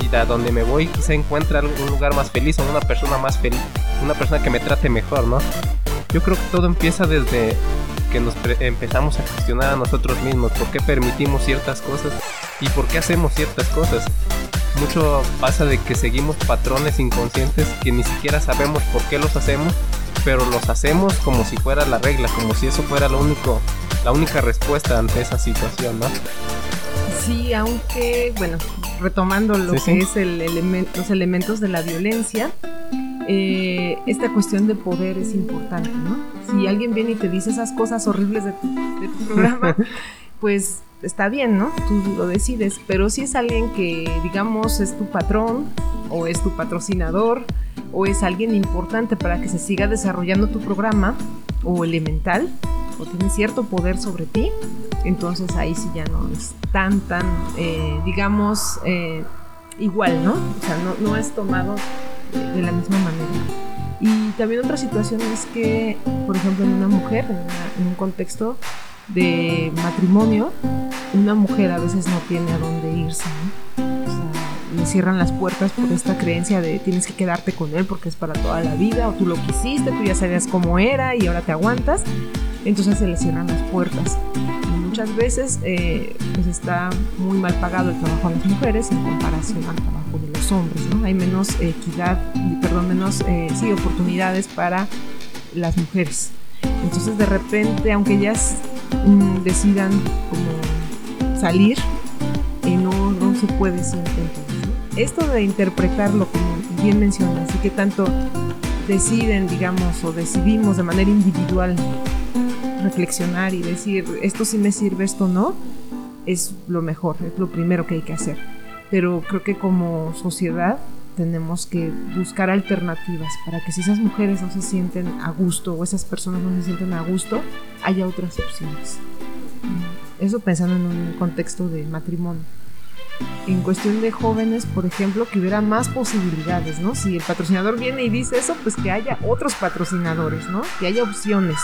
y a donde me voy se encuentra un lugar más feliz o una persona más feliz, una persona que me trate mejor, ¿no? Yo creo que todo empieza desde que nos empezamos a cuestionar a nosotros mismos, por qué permitimos ciertas cosas y por qué hacemos ciertas cosas. Mucho pasa de que seguimos patrones inconscientes que ni siquiera sabemos por qué los hacemos, pero los hacemos como si fuera la regla, como si eso fuera lo único, la única respuesta ante esa situación, ¿no? Sí, aunque, bueno, retomando lo que es el los elementos de la violencia, eh, esta cuestión de poder es importante, ¿no? Si alguien viene y te dice esas cosas horribles de tu, de tu programa, pues está bien, ¿no? Tú lo decides, pero si es alguien que, digamos, es tu patrón o es tu patrocinador o es alguien importante para que se siga desarrollando tu programa o elemental o tiene cierto poder sobre ti, entonces ahí sí ya no es tan, tan, eh, digamos, eh, igual, ¿no? O sea, no, es tomado de, la misma manera. Y también otra situación es que, por ejemplo, en una mujer, en, un contexto de matrimonio, una mujer a veces no tiene a dónde irse, ¿no? O sea, le cierran las puertas por esta creencia de tienes que quedarte con él porque es para toda la vida, o tú lo quisiste, tú ya sabías cómo era y ahora te aguantas, entonces se le cierran las puertas muchas veces eh, pues está muy mal pagado el trabajo a las mujeres en comparación al trabajo de los hombres, ¿no? Hay menos equidad, perdón, menos eh, sí, oportunidades para las mujeres. Entonces de repente, aunque ellas mm, decidan como salir, eh, no, no se puede siempre. Esto de interpretarlo, como bien mencionas, y que tanto deciden, digamos, o decidimos de manera individual reflexionar y decir, esto sí me sirve, esto no, es lo mejor, es lo primero que hay que hacer. Pero creo que como sociedad tenemos que buscar alternativas para que si esas mujeres no se sienten a gusto o esas personas no se sienten a gusto, haya otras opciones. Eso pensando en un contexto de matrimonio. En cuestión de jóvenes, por ejemplo, que hubiera más posibilidades, ¿no? Si el patrocinador viene y dice eso, pues que haya otros patrocinadores, ¿no? Que haya opciones.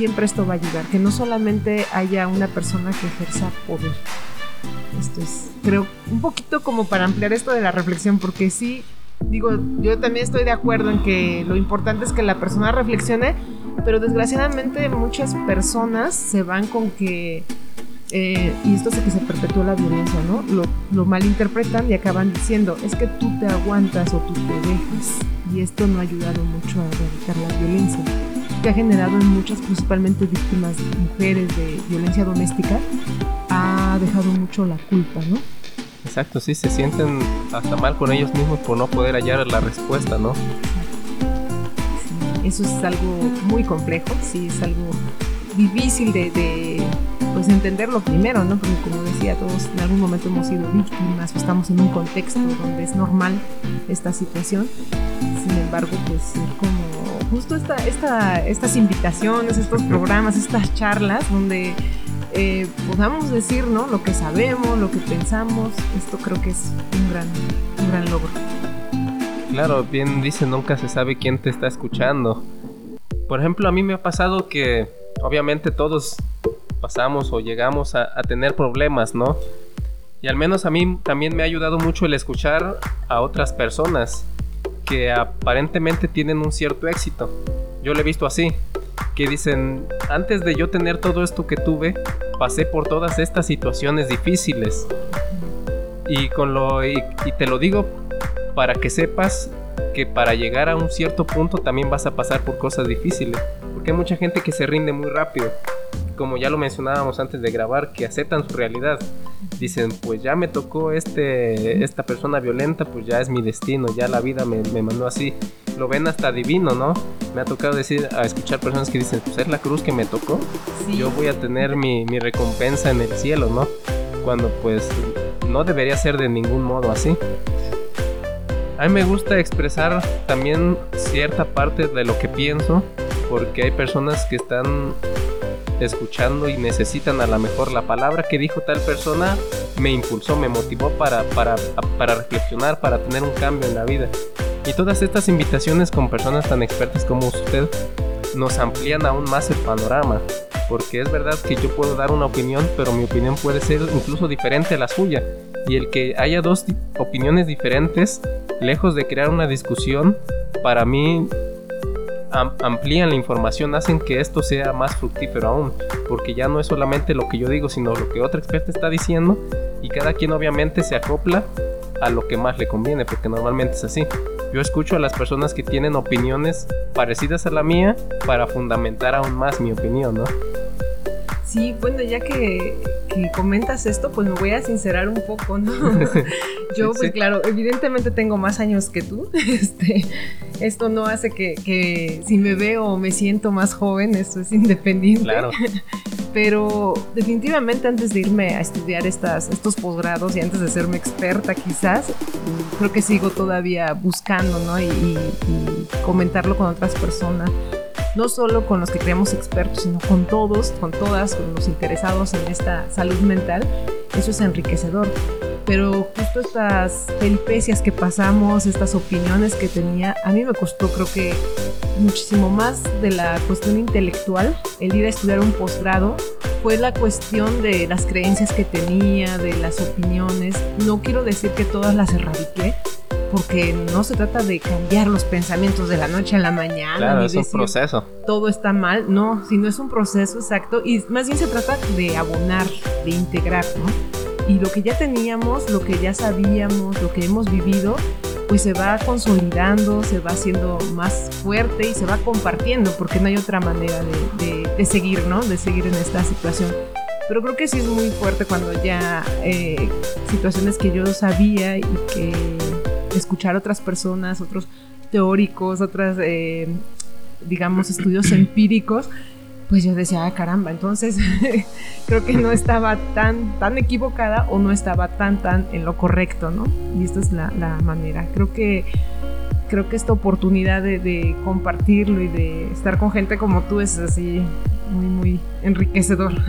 Siempre esto va a ayudar, que no solamente haya una persona que ejerza poder. Esto es, creo, un poquito como para ampliar esto de la reflexión, porque sí, digo, yo también estoy de acuerdo en que lo importante es que la persona reflexione, pero desgraciadamente muchas personas se van con que eh, y esto hace que se perpetúa la violencia, ¿no? Lo, lo, malinterpretan y acaban diciendo, es que tú te aguantas o tú te dejas. Y esto no ha ayudado mucho a erradicar la violencia, que ha generado en muchas, principalmente víctimas, mujeres de violencia doméstica, ha dejado mucho la culpa, ¿no? Exacto, sí, se sienten hasta mal con ellos mismos por no poder hallar la respuesta, ¿no? Sí, eso es algo muy complejo, sí, es algo difícil de, de pues entenderlo primero, ¿no? Porque como decía, todos en algún momento hemos sido víctimas o estamos en un contexto donde es normal esta situación. Sin embargo, pues como justo esta, esta, estas invitaciones, estos programas, estas charlas donde eh, podamos decir, ¿no? Lo que sabemos, lo que pensamos, esto creo que es un gran, un gran logro. Claro, bien dice, nunca se sabe quién te está escuchando. Por ejemplo, a mí me ha pasado que obviamente todos pasamos o llegamos a, tener problemas, ¿no? Y al menos a mí también me ha ayudado mucho el escuchar a otras personas que aparentemente tienen un cierto éxito. Yo lo he visto así, que dicen, antes de yo tener todo esto que tuve, pasé por todas estas situaciones difíciles. Y, con lo, y te lo digo para que sepas que para llegar a un cierto punto también vas a pasar por cosas difíciles. Porque hay mucha gente que se rinde muy rápido como ya lo mencionábamos antes de grabar, que aceptan su realidad. Dicen, pues ya me tocó este, esta persona violenta, pues ya es mi destino, ya la vida me, me mandó así. Lo ven hasta divino, ¿no? Me ha tocado decir, a escuchar personas que dicen, pues es la cruz que me tocó. Yo voy a tener mi, mi recompensa en el cielo, ¿no? Cuando pues no debería ser de ningún modo así. A mí me gusta expresar también cierta parte de lo que pienso, porque hay personas que están escuchando y necesitan a lo mejor la palabra que dijo tal persona me impulsó, me motivó para, para, para reflexionar, para tener un cambio en la vida. Y todas estas invitaciones con personas tan expertas como usted nos amplían aún más el panorama, porque es verdad que yo puedo dar una opinión, pero mi opinión puede ser incluso diferente a la suya. Y el que haya dos opiniones diferentes, lejos de crear una discusión, para mí amplían la información, hacen que esto sea más fructífero aún, porque ya no es solamente lo que yo digo, sino lo que otra experta está diciendo y cada quien obviamente se acopla a lo que más le conviene, porque normalmente es así. Yo escucho a las personas que tienen opiniones parecidas a la mía para fundamentar aún más mi opinión, ¿no? Sí, bueno, ya que, comentas esto, pues me voy a sincerar un poco, ¿no? Yo, pues claro, evidentemente tengo más años que tú. Este, esto no hace que, si me veo o me siento más joven, esto es independiente. Claro. Pero definitivamente antes de irme a estudiar estas, estos posgrados y antes de serme experta quizás, creo que sigo todavía buscando, ¿no? y, y comentarlo con otras personas no solo con los que creemos expertos, sino con todos, con todas, con los interesados en esta salud mental. Eso es enriquecedor. Pero justo estas peripecias que pasamos, estas opiniones que tenía, a mí me costó creo que muchísimo más de la cuestión intelectual, el ir a estudiar un posgrado, fue la cuestión de las creencias que tenía, de las opiniones. No quiero decir que todas las erradiqué, porque no se trata de cambiar los pensamientos de la noche a la mañana. Claro, es un proceso. Todo está mal, no, sino es un proceso exacto y más bien se trata de abonar, de integrar, ¿no? Y lo que ya teníamos, lo que ya sabíamos, lo que hemos vivido, pues se va consolidando, se va haciendo más fuerte y se va compartiendo, porque no hay otra manera de, seguir, ¿no? De seguir en esta situación. Pero creo que sí es muy fuerte cuando ya eh, situaciones que yo sabía y que escuchar a otras personas, otros teóricos, otras, eh, digamos, estudios empíricos, pues yo decía, ah, caramba, entonces creo que no estaba tan, tan equivocada o no estaba tan, tan en lo correcto, ¿no? Y esta es la, la manera. Creo que creo que esta oportunidad de, compartirlo y de estar con gente como tú es así muy, muy enriquecedor.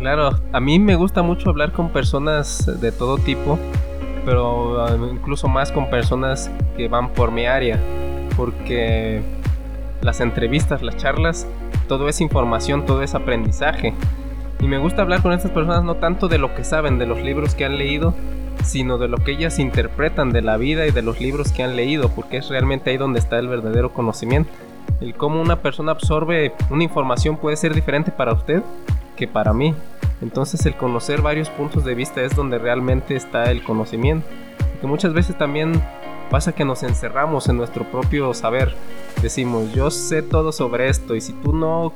Claro, a mí me gusta mucho hablar con personas de todo tipo, pero ah, incluso más con personas que van por mi área, porque las entrevistas, las charlas, todo es información, todo es aprendizaje. Y me gusta hablar con estas personas no tanto de lo que saben, de los libros que han leído, sino de lo que ellas interpretan de la vida y de los libros que han leído, porque es realmente ahí donde está el verdadero conocimiento. El cómo una persona absorbe una información puede ser diferente para usted que para mí. Entonces el conocer varios puntos de vista es donde realmente está el conocimiento. Que muchas veces también pasa que nos encerramos en nuestro propio saber. Decimos, yo sé todo sobre esto y si tú no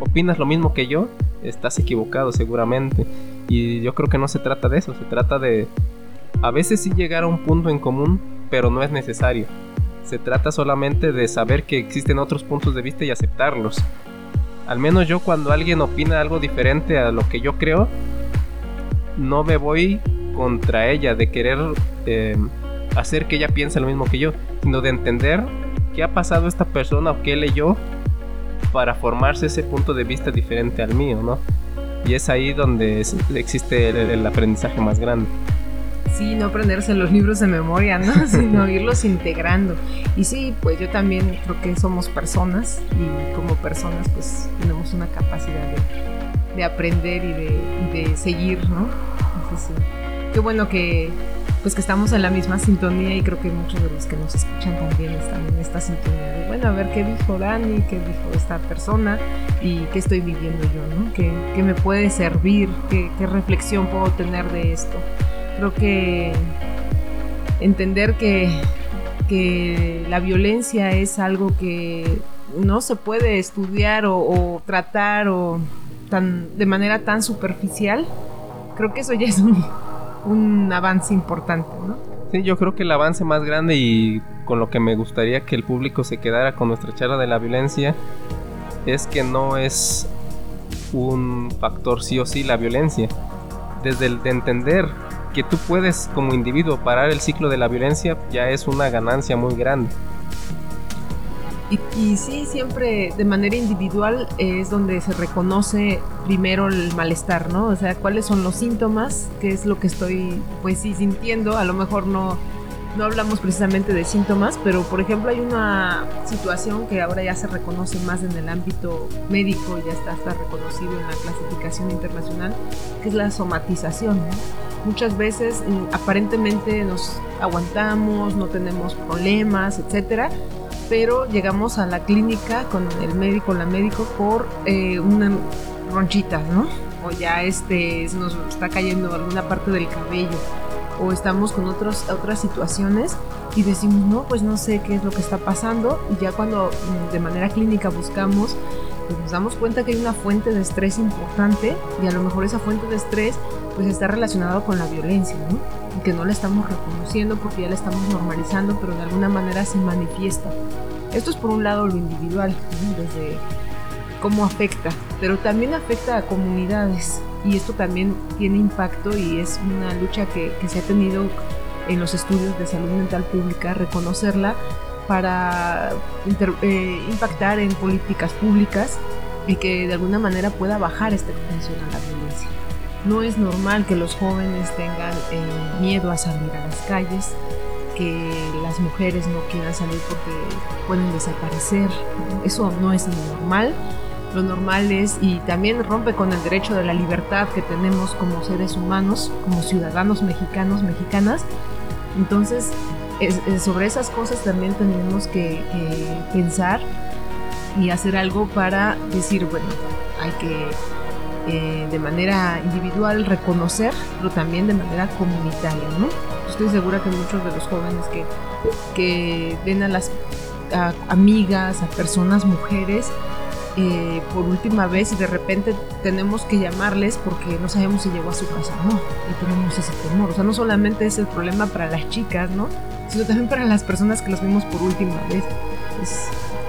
opinas lo mismo que yo, estás equivocado seguramente. Y yo creo que no se trata de eso, se trata de a veces sí llegar a un punto en común, pero no es necesario. Se trata solamente de saber que existen otros puntos de vista y aceptarlos. Al menos yo cuando alguien opina algo diferente a lo que yo creo, no me voy contra ella de querer eh, hacer que ella piense lo mismo que yo, sino de entender qué ha pasado esta persona o qué leyó para formarse ese punto de vista diferente al mío, ¿no? Y es ahí donde existe el aprendizaje más grande. Sí, no aprenderse los libros de memoria, ¿no? Sino irlos integrando. Y sí, pues yo también creo que somos personas y como personas pues tenemos una capacidad de, aprender y de, seguir, ¿no? Entonces, sí. Qué bueno que pues que estamos en la misma sintonía y creo que muchos de los que nos escuchan también están en esta sintonía de, bueno, a ver qué dijo Dani, qué dijo esta persona y qué estoy viviendo yo, ¿no? ¿Qué, qué me puede servir? ¿Qué, ¿Qué reflexión puedo tener de esto? Creo que entender que, la violencia es algo que no se puede estudiar o, tratar o tan, de manera tan superficial, creo que eso ya es un, avance importante, ¿no? Sí, yo creo que el avance más grande y con lo que me gustaría que el público se quedara con nuestra charla de la violencia es que no es un factor sí o sí la violencia. Desde el de entender que tú puedes como individuo parar el ciclo de la violencia ya es una ganancia muy grande. Y, sí, siempre de manera individual es donde se reconoce primero el malestar, ¿no? O sea, cuáles son los síntomas, qué es lo que estoy, pues sí, sintiendo. A lo mejor no, no hablamos precisamente de síntomas, pero por ejemplo hay una situación que ahora ya se reconoce más en el ámbito médico, ya está, está reconocido en la clasificación internacional, que es la somatización, muchas veces mm, aparentemente nos aguantamos, no tenemos problemas, etcétera, pero llegamos a la clínica con el médico, la médico por eh, una ronchita, ¿no? O ya este, nos está cayendo alguna parte del cabello, o estamos con otros, otras situaciones y decimos, no, pues no sé qué es lo que está pasando, y ya cuando mm, de manera clínica buscamos pues nos damos cuenta que hay una fuente de estrés importante y a lo mejor esa fuente de estrés pues está relacionado con la violencia, ¿no? Y que no la estamos reconociendo porque ya la estamos normalizando, pero de alguna manera se manifiesta. Esto es por un lado lo individual, desde cómo afecta, pero también afecta a comunidades y esto también tiene impacto y es una lucha que, que se ha tenido en los estudios de salud mental pública, reconocerla para eh, impactar en políticas públicas y que de alguna manera pueda bajar esta extensión a la violencia. No es normal que los jóvenes tengan eh, miedo a salir a las calles, que las mujeres no quieran salir porque pueden desaparecer. Eso no es normal. Lo normal es, y también rompe con el derecho de la libertad que tenemos como seres humanos, como ciudadanos mexicanos, mexicanas. Entonces, sobre esas cosas también tenemos que, pensar y hacer algo para decir, bueno, hay que eh, de manera individual reconocer, pero también de manera comunitaria, ¿no? Estoy segura que muchos de los jóvenes que, que ven a las amigas, a personas, mujeres, eh, por última vez y de repente tenemos que llamarles porque no sabemos si llegó a su casa o no. Y tenemos ese temor. O sea, no solamente es el problema para las chicas, ¿no? sino también para las personas que los vimos por última vez.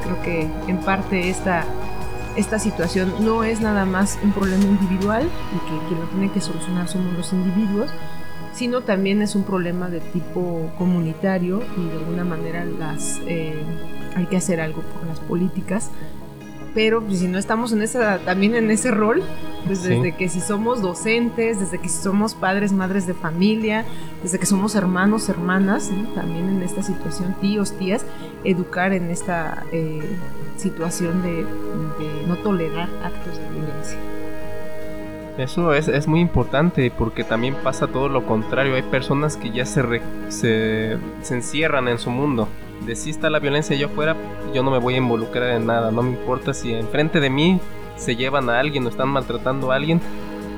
Creo que en parte esta, esta situación no es nada más un problema individual y que quien lo tiene que solucionar somos los individuos, sino también es un problema de tipo comunitario y de alguna manera las, eh, hay que hacer algo por las políticas pero pues, si no estamos en esa, también en ese rol, pues desde que si somos docentes, desde que si somos padres, madres de familia, desde que somos hermanos, hermanas, también en esta situación, tíos, tías, educar en esta eh, situación de, no tolerar actos de violencia. Eso es, es, muy importante porque también pasa todo lo contrario. Hay personas que ya se, se, se encierran en su mundo de si está la violencia yo afuera, yo no me voy a involucrar en nada. No me importa si enfrente de mí se llevan a alguien o están maltratando a alguien.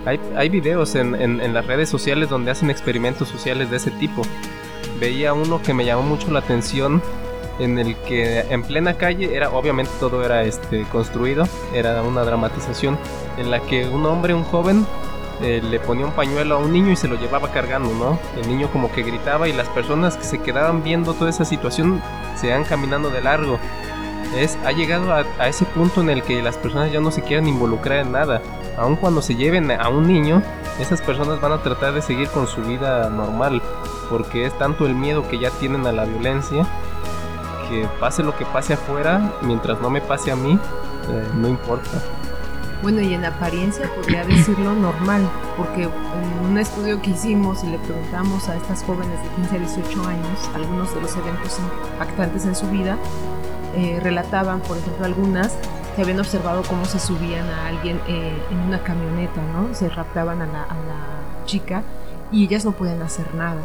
Hay, hay videos en, en, las redes sociales donde hacen experimentos sociales de ese tipo. Veía uno que me llamó mucho la atención en el que en plena calle era obviamente todo era este construido, era una dramatización en la que un hombre, un joven eh, le ponía un pañuelo a un niño y se lo llevaba cargando, ¿no? El niño como que gritaba y las personas que se quedaban viendo toda esa situación se van caminando de largo. Es, ha llegado a, ese punto en el que las personas ya no se quieren involucrar en nada. Aun cuando se lleven a un niño, esas personas van a tratar de seguir con su vida normal, porque es tanto el miedo que ya tienen a la violencia, que pase lo que pase afuera, mientras no me pase a mí, eh, no importa. Bueno, y en apariencia podría decirlo normal, porque en un estudio que hicimos y le preguntamos a estas jóvenes de 15 a 18 años algunos de los eventos impactantes en su vida, eh, relataban, por ejemplo, algunas que habían observado cómo se subían a alguien eh, en una camioneta, ¿no? Se raptaban a la, a la chica y ellas no podían hacer nada.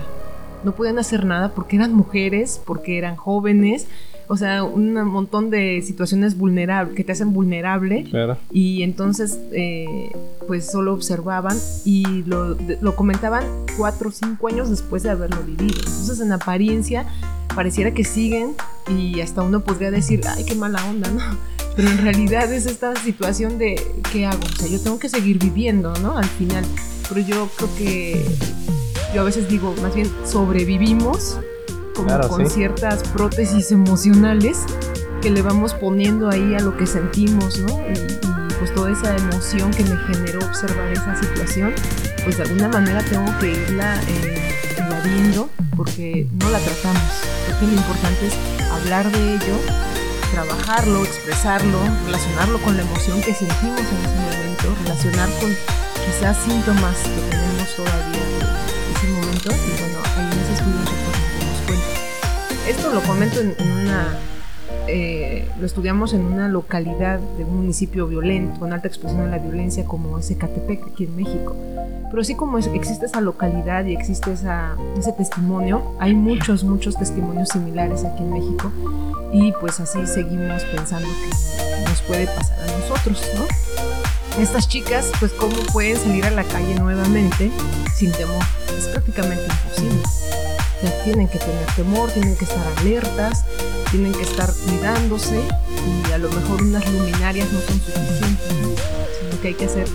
No podían hacer nada porque eran mujeres, porque eran jóvenes o sea, un montón de situaciones vulnerables que te hacen vulnerable. Y entonces, eh, pues solo observaban y lo, lo, comentaban cuatro o cinco años después de haberlo vivido. Entonces, en apariencia, pareciera que siguen y hasta uno podría decir, ay, qué mala onda, ¿no? Pero en realidad es esta situación de, ¿qué hago? O sea, yo tengo que seguir viviendo, ¿no? Al final. Pero yo creo que, yo a veces digo, más bien sobrevivimos como con ciertas prótesis emocionales que le vamos poniendo ahí a lo que sentimos, ¿no? Y, pues toda esa emoción que me generó observar esa situación, pues de alguna manera tengo que irla eh, evadiendo porque no la tratamos. Creo que lo importante es hablar de ello, trabajarlo, expresarlo, relacionarlo con la emoción que sentimos en ese momento, relacionar con quizás síntomas que tenemos todavía y bueno, ahí en ese estudio esto lo comento en, una eh, lo estudiamos en una localidad de un municipio violento, con alta expresión de la violencia como es Ecatepec, aquí en México. Pero sí como existe esa localidad y existe esa, ese testimonio, hay muchos, muchos testimonios similares aquí en México y pues así seguimos pensando que nos puede pasar a nosotros, ¿no? Estas chicas, pues cómo pueden salir a la calle nuevamente sin temor, es prácticamente imposible tienen que tener temor, tienen que estar alertas, tienen que estar cuidándose y a lo mejor unas luminarias no son suficientes, sino que hay que hacer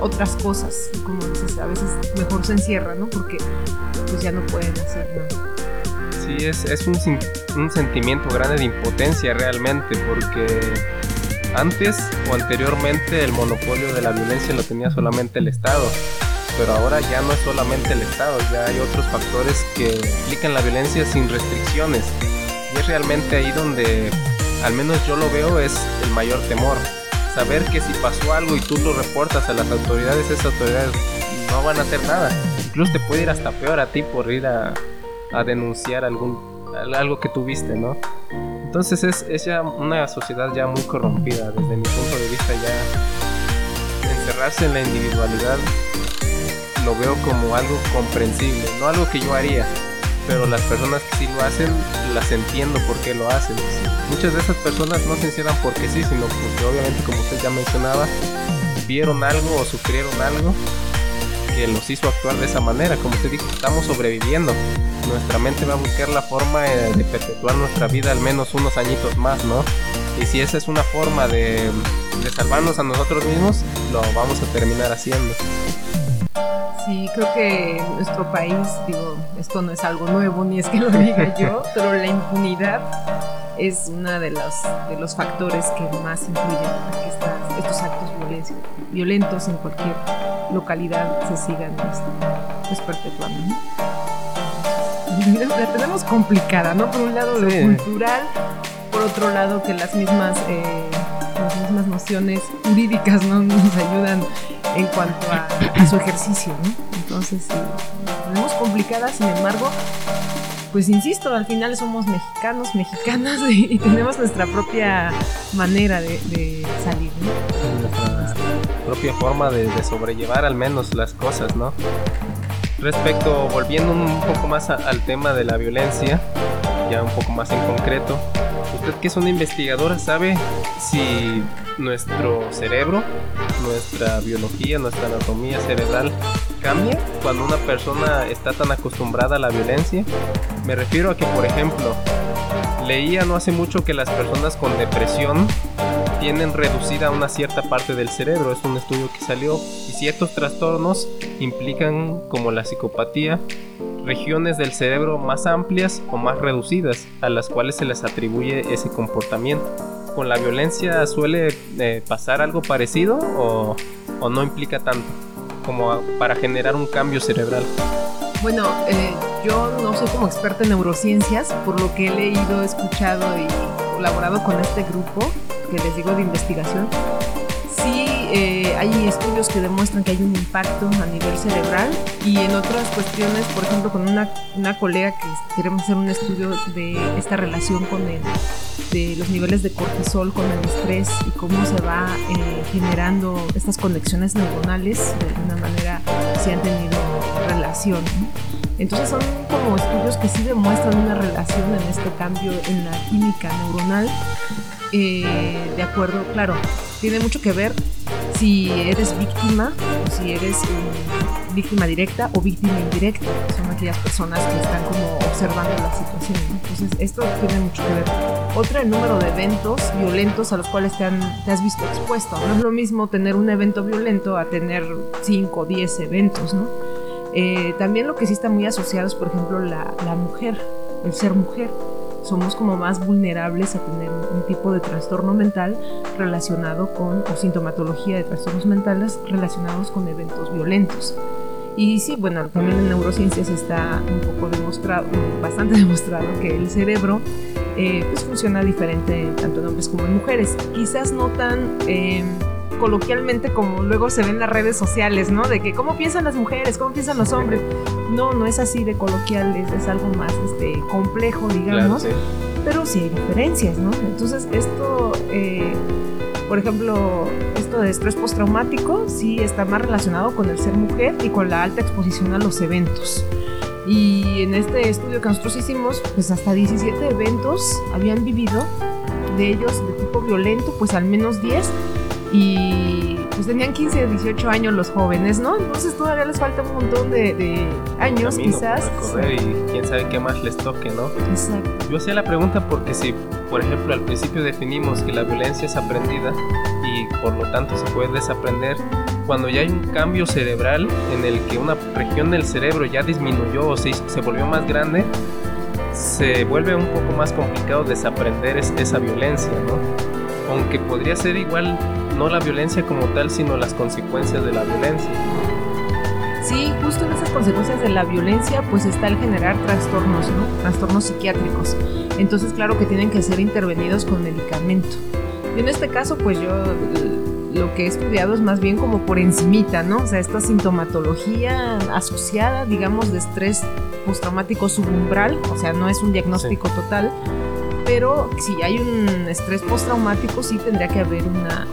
otras cosas. Como dices, a veces mejor se encierra, ¿no? Porque pues ya no pueden hacer nada. Sí, es, es un, un sentimiento grande de impotencia realmente, porque antes o anteriormente el monopolio de la violencia lo tenía solamente el Estado pero ahora ya no es solamente el Estado, ya hay otros factores que implican la violencia sin restricciones. Y es realmente ahí donde, al menos yo lo veo, es el mayor temor. Saber que si pasó algo y tú lo reportas a las autoridades, esas autoridades no van a hacer nada. Incluso te puede ir hasta peor a ti por ir a, denunciar algún, algo que tuviste, ¿no? Entonces es, es ya una sociedad ya muy corrompida desde mi punto de vista ya encerrarse en la individualidad lo veo como algo comprensible, no algo que yo haría, pero las personas que sí lo hacen, las entiendo por qué lo hacen. Muchas de esas personas no se encierran porque sí, sino porque obviamente, como usted ya mencionaba, vieron algo o sufrieron algo que los hizo actuar de esa manera. Como usted dijo, estamos sobreviviendo. Nuestra mente va a buscar la forma de perpetuar nuestra vida al menos unos añitos más, ¿no? Y si esa es una forma de, de salvarnos a nosotros mismos, lo vamos a terminar haciendo. Sí, creo que en nuestro país, digo, esto no es algo nuevo, ni es que lo diga yo, pero la impunidad es uno de los, de los factores que más influyen para que estos actos violentos en cualquier localidad se sigan pues, perpetuando. La tenemos complicada, ¿no? Por un lado lo cultural, por otro lado que las mismas, eh, las mismas nociones jurídicas ¿no? nos ayudan en cuanto a, su ejercicio, ¿no? Entonces, sí, tenemos complicada, sin embargo, pues insisto, al final somos mexicanos, mexicanas y, tenemos nuestra propia manera de, salir, ¿no? Propia forma de, sobrellevar al menos las cosas, ¿no? Respecto, volviendo un poco más al tema de la violencia, ya un poco más en concreto, usted que es una investigadora sabe si nuestro cerebro, nuestra biología, nuestra anatomía cerebral cambia cuando una persona está tan acostumbrada a la violencia. Me refiero a que, por ejemplo, leía no hace mucho que las personas con depresión tienen reducida una cierta parte del cerebro, es un estudio que salió, y ciertos trastornos implican, como la psicopatía, regiones del cerebro más amplias o más reducidas, a las cuales se les atribuye ese comportamiento. ¿Con la violencia suele eh, pasar algo parecido o, no implica tanto? como para generar un cambio cerebral? Bueno, eh, yo no soy como experta en neurociencias, por lo que he leído, escuchado y colaborado con este grupo, que les digo de investigación. Sí, eh, hay estudios que demuestran que hay un impacto a nivel cerebral y en otras cuestiones, por ejemplo, con una, una colega que queremos hacer un estudio de esta relación con el de los niveles de cortisol con el estrés y cómo se va eh, generando estas conexiones neuronales, de alguna manera se han tenido relación. Entonces son como estudios que sí demuestran una relación en este cambio en la química neuronal. Eh, de acuerdo, claro, tiene mucho que ver si eres víctima o si eres víctima directa o víctima indirecta. Son aquellas personas que están como observando la situación. Entonces, esto tiene mucho que ver. Otra, el número de eventos violentos a los cuales te, has visto expuesto. No es lo mismo tener un evento violento a tener 5 o 10 eventos, ¿no? Eh, también lo que sí está muy asociado es, por ejemplo, la, la mujer, el ser mujer somos como más vulnerables a tener un, tipo de trastorno mental relacionado con, o sintomatología de trastornos mentales relacionados con eventos violentos. Y sí, bueno, también en neurociencias está un poco demostrado, bastante demostrado que el cerebro eh, pues funciona diferente tanto en hombres como en mujeres. Quizás no tan... Eh, coloquialmente como luego se ven en las redes sociales, ¿no? De que cómo piensan las mujeres, cómo piensan los hombres. No, no es así de coloquial, es, algo más este, complejo, digamos. Pero sí hay diferencias, ¿no? Entonces esto, eh, por ejemplo, esto de estrés postraumático sí está más relacionado con el ser mujer y con la alta exposición a los eventos. Y en este estudio que nosotros hicimos, pues hasta 17 eventos habían vivido, de ellos de tipo violento, pues al menos 10 y pues tenían 15 o 18 años los jóvenes, ¿no? Entonces todavía les falta un montón de, años quizás. y quién sabe qué más les toque, ¿no? Exacto. Yo hacía la pregunta porque si, por ejemplo, al principio definimos que la violencia es aprendida y por lo tanto se puede desaprender, cuando ya hay un cambio cerebral en el que una región del cerebro ya disminuyó o se, se volvió más grande, se vuelve un poco más complicado desaprender esa violencia, ¿no? Aunque podría ser igual no la violencia como tal, sino las consecuencias de la violencia. Sí, justo en esas consecuencias de la violencia, pues está el generar trastornos, ¿no? Trastornos psiquiátricos. Entonces, claro que tienen que ser intervenidos con medicamento. Y en este caso, pues yo lo que he estudiado es más bien como por encimita, ¿no? O sea, esta sintomatología asociada, digamos, de estrés postraumático subumbral, o sea, no es un diagnóstico total, pero si hay un estrés postraumático sí tendría que haber una,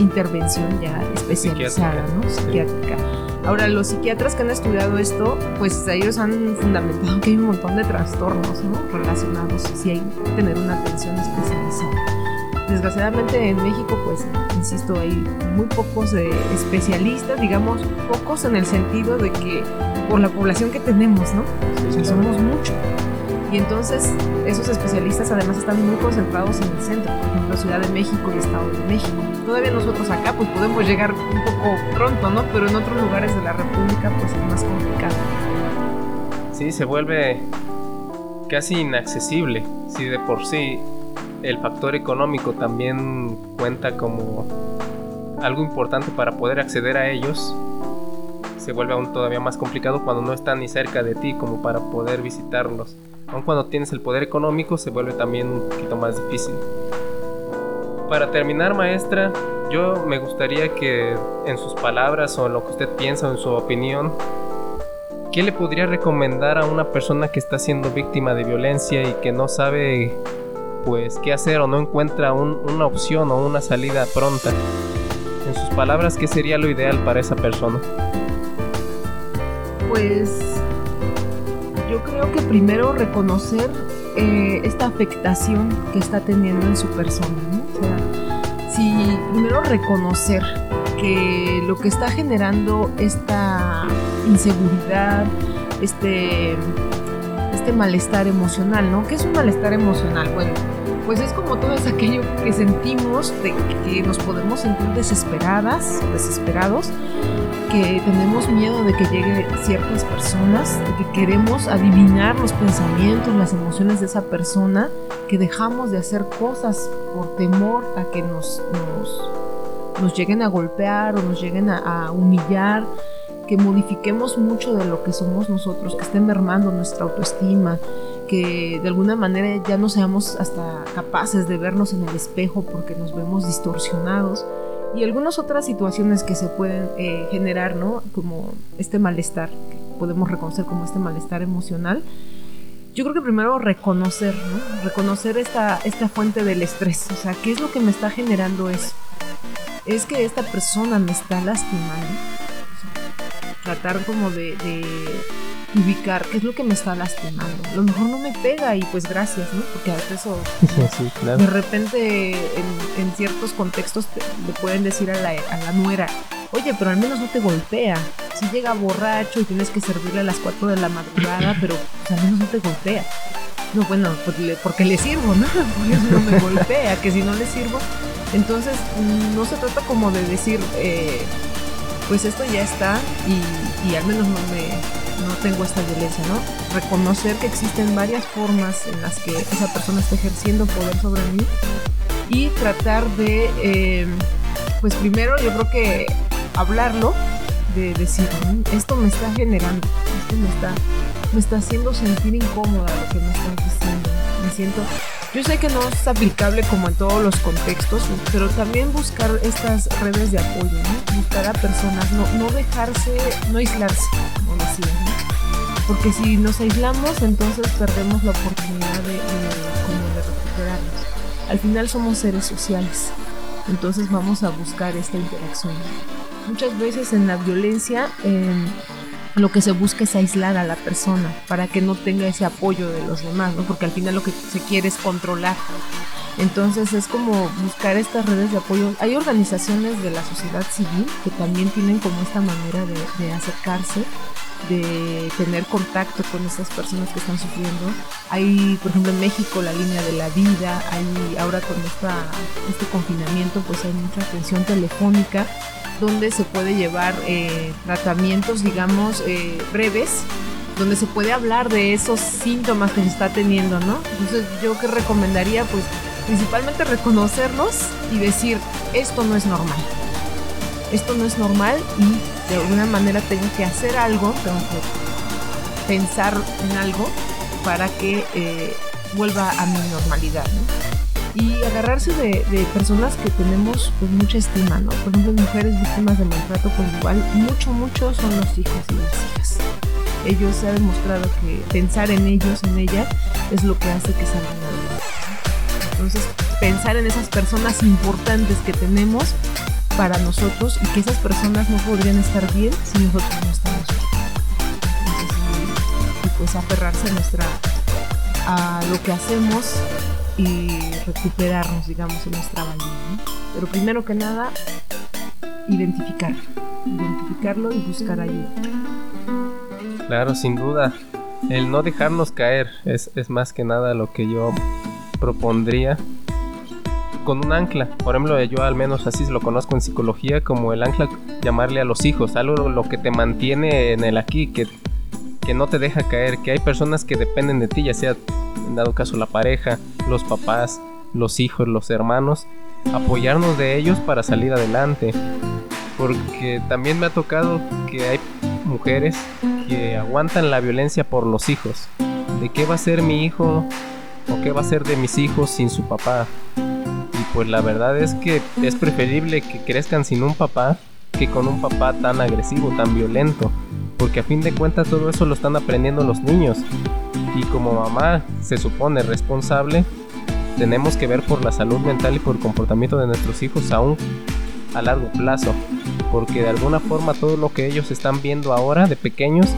intervención ya especializada, ¿no? Psiquiátrica. Ahora, los psiquiatras que han estudiado esto, pues ellos han fundamentado que hay un montón de trastornos ¿no? relacionados, si hay que tener una atención especializada. Desgraciadamente en México, pues, insisto, hay muy pocos eh, especialistas, digamos, pocos en el sentido de que por la población que tenemos, ¿no? somos muchos Y entonces esos especialistas además están muy concentrados en el centro, por ejemplo Ciudad de México y Estado de México. Todavía nosotros acá pues podemos llegar un poco pronto, ¿no? Pero en otros lugares de la República pues es más complicado. Sí, se vuelve casi inaccesible, si de por sí el factor económico también cuenta como algo importante para poder acceder a ellos, se vuelve aún todavía más complicado cuando no están ni cerca de ti como para poder visitarlos. Aun cuando tienes el poder económico se vuelve también un poquito más difícil. Para terminar, maestra, yo me gustaría que en sus palabras o en lo que usted piensa o en su opinión, ¿qué le podría recomendar a una persona que está siendo víctima de violencia y que no sabe pues qué hacer o no encuentra una opción o una salida pronta? En sus palabras, ¿qué sería lo ideal para esa persona? Pues yo creo que primero reconocer eh, esta afectación que está teniendo en su persona, ¿no? O sea, si primero reconocer que lo que está generando esta inseguridad, este, este malestar emocional, ¿no? ¿Qué es un malestar emocional? Bueno, pues es como todo aquello que sentimos, de que nos podemos sentir desesperadas, desesperados, que tenemos miedo de que lleguen ciertas personas, de que queremos adivinar los pensamientos, las emociones de esa persona, que dejamos de hacer cosas por temor a que nos, nos, lleguen a golpear o nos lleguen a humillar, que modifiquemos mucho de lo que somos nosotros, que estén mermando nuestra autoestima, que de alguna manera ya no seamos hasta capaces de vernos en el espejo porque nos vemos distorsionados y algunas otras situaciones que se pueden eh, generar, ¿no? Como este malestar, que podemos reconocer como este malestar emocional. Yo creo que primero reconocer, ¿no? Reconocer esta, esta fuente del estrés, o sea, ¿qué es lo que me está generando eso? Es que esta persona me está lastimando. tratar como de ubicar qué es lo que me está lastimando. A lo mejor no me pega y pues gracias, ¿no? Porque a veces eso, de repente en, ciertos contextos le pueden decir a la, a la nuera, oye, pero al menos no te golpea. Si llega borracho y tienes que servirle a las 4 de la madrugada, pero pues, al menos no te golpea. No, bueno, pues porque le sirvo, ¿no? Por eso no me golpea, que si no le sirvo. Entonces, no se trata como de decir, eh, pues esto ya está y, y al menos no me, no tengo esta violencia, ¿no? Reconocer que existen varias formas en las que esa persona está ejerciendo poder sobre mí y tratar de, eh, pues primero yo creo que hablarlo, de decir, mm, esto me está generando, esto me está, me está haciendo sentir incómoda lo que me están diciendo, me siento yo sé que no es aplicable como en todos los contextos, pero también buscar estas redes de apoyo, ¿no? buscar a personas, no, no dejarse, no aislarse, como decía, porque si nos aislamos entonces perdemos la oportunidad de, recuperarnos. Al final somos seres sociales, entonces vamos a buscar esta interacción. Muchas veces en la violencia... Em, lo que se busca es aislar a la persona para que no tenga ese apoyo de los demás, ¿no? Porque al final lo que se quiere es controlar. Entonces es como buscar estas redes de apoyo. Hay organizaciones de la sociedad civil que también tienen como esta manera de, acercarse, de tener contacto con estas personas que están sufriendo. Hay, por ejemplo, en México la línea de la vida, hay ahora con esta, este confinamiento pues hay mucha atención telefónica donde se puede llevar eh, tratamientos, digamos, eh, breves, donde se puede hablar de esos síntomas que se está teniendo, ¿no? Entonces yo que recomendaría, pues, principalmente reconocerlos y decir, esto no es normal. Esto no es normal y de alguna manera tengo que hacer algo, tengo que pensar en algo para que eh, vuelva a mi normalidad, ¿no? y agarrarse de, personas que tenemos pues mucha estima, ¿no? Por ejemplo, mujeres víctimas de maltrato conyugal, mucho, mucho son los hijos y las hijas. Ellos se ha demostrado que pensar en ellos, en ellas, es lo que hace que salgan adelante. Entonces, pensar en esas personas importantes que tenemos para nosotros y que esas personas no podrían estar bien si nosotros no estamos bien. y, pues aferrarse a nuestra a lo que hacemos y recuperarnos, digamos, en nuestra valía. Pero primero que nada, identificar, identificarlo y buscar ayuda. Claro, sin duda. el no dejarnos caer es, es más que nada lo que yo propondría con un ancla. Por ejemplo, yo al menos así lo conozco en psicología como el ancla llamarle a los hijos, algo lo que te mantiene en el aquí, que, que no te deja caer, que hay personas que dependen de ti, ya sea en dado caso la pareja, los papás, los hijos, los hermanos, apoyarnos de ellos para salir adelante. Porque también me ha tocado que hay mujeres que aguantan la violencia por los hijos. ¿De qué va a ser mi hijo o qué va a ser de mis hijos sin su papá? Pues la verdad es que es preferible que crezcan sin un papá que con un papá tan agresivo, tan violento. Porque a fin de cuentas todo eso lo están aprendiendo los niños. Y como mamá se supone responsable, tenemos que ver por la salud mental y por el comportamiento de nuestros hijos aún a largo plazo. Porque de alguna forma todo lo que ellos están viendo ahora de pequeños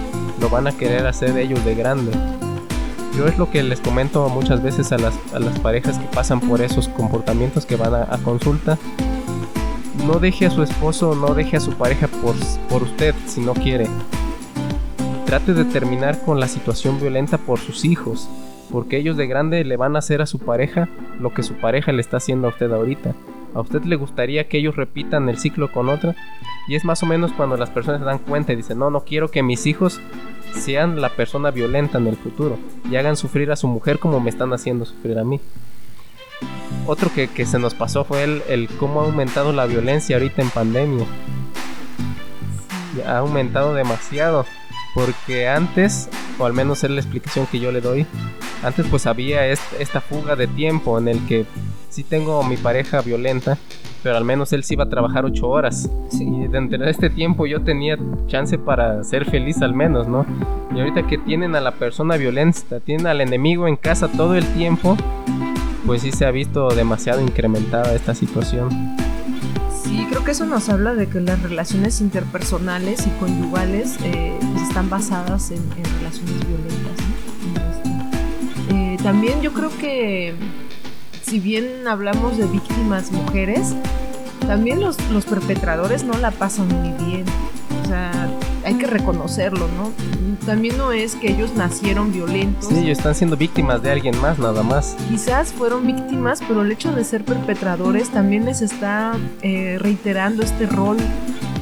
lo van a querer hacer ellos de grande. Yo es lo que les comento muchas veces a las, parejas que pasan por esos comportamientos que van a, consulta. No deje a su esposo, no deje a su pareja por, por usted si no quiere. Trate de terminar con la situación violenta por sus hijos, porque ellos de grande le van a hacer a su pareja lo que su pareja le está haciendo a usted ahorita. ¿A usted le gustaría que ellos repitan el ciclo con otra? Y es más o menos cuando las personas se dan cuenta y dicen, no, no quiero que mis hijos sean la persona violenta en el futuro y hagan sufrir a su mujer como me están haciendo sufrir a mí. Otro que, se nos pasó fue el, el, cómo ha aumentado la violencia ahorita en pandemia. Ha aumentado demasiado. Porque antes, o al menos es la explicación que yo le doy, antes pues había esta fuga de tiempo en el que si tengo mi pareja violenta, pero al menos él sí iba a trabajar ocho horas. Y dentro de este tiempo yo tenía chance para ser feliz al menos, ¿no? Y ahorita que tienen a la persona violenta, tienen al enemigo en casa todo el tiempo, pues sí se ha visto demasiado incrementada esta situación. Sí, creo que eso nos habla de que las relaciones interpersonales y conyugales eh, pues están basadas en, relaciones violentas. Eh, también yo creo que si bien hablamos de víctimas mujeres, también los, los perpetradores no la pasan muy bien. O sea, hay que reconocerlo, ¿no? También no es que ellos nacieron violentos. Sí, ellos están siendo víctimas de alguien más, nada más. Quizás fueron víctimas, pero el hecho de ser perpetradores también les está eh, reiterando este rol,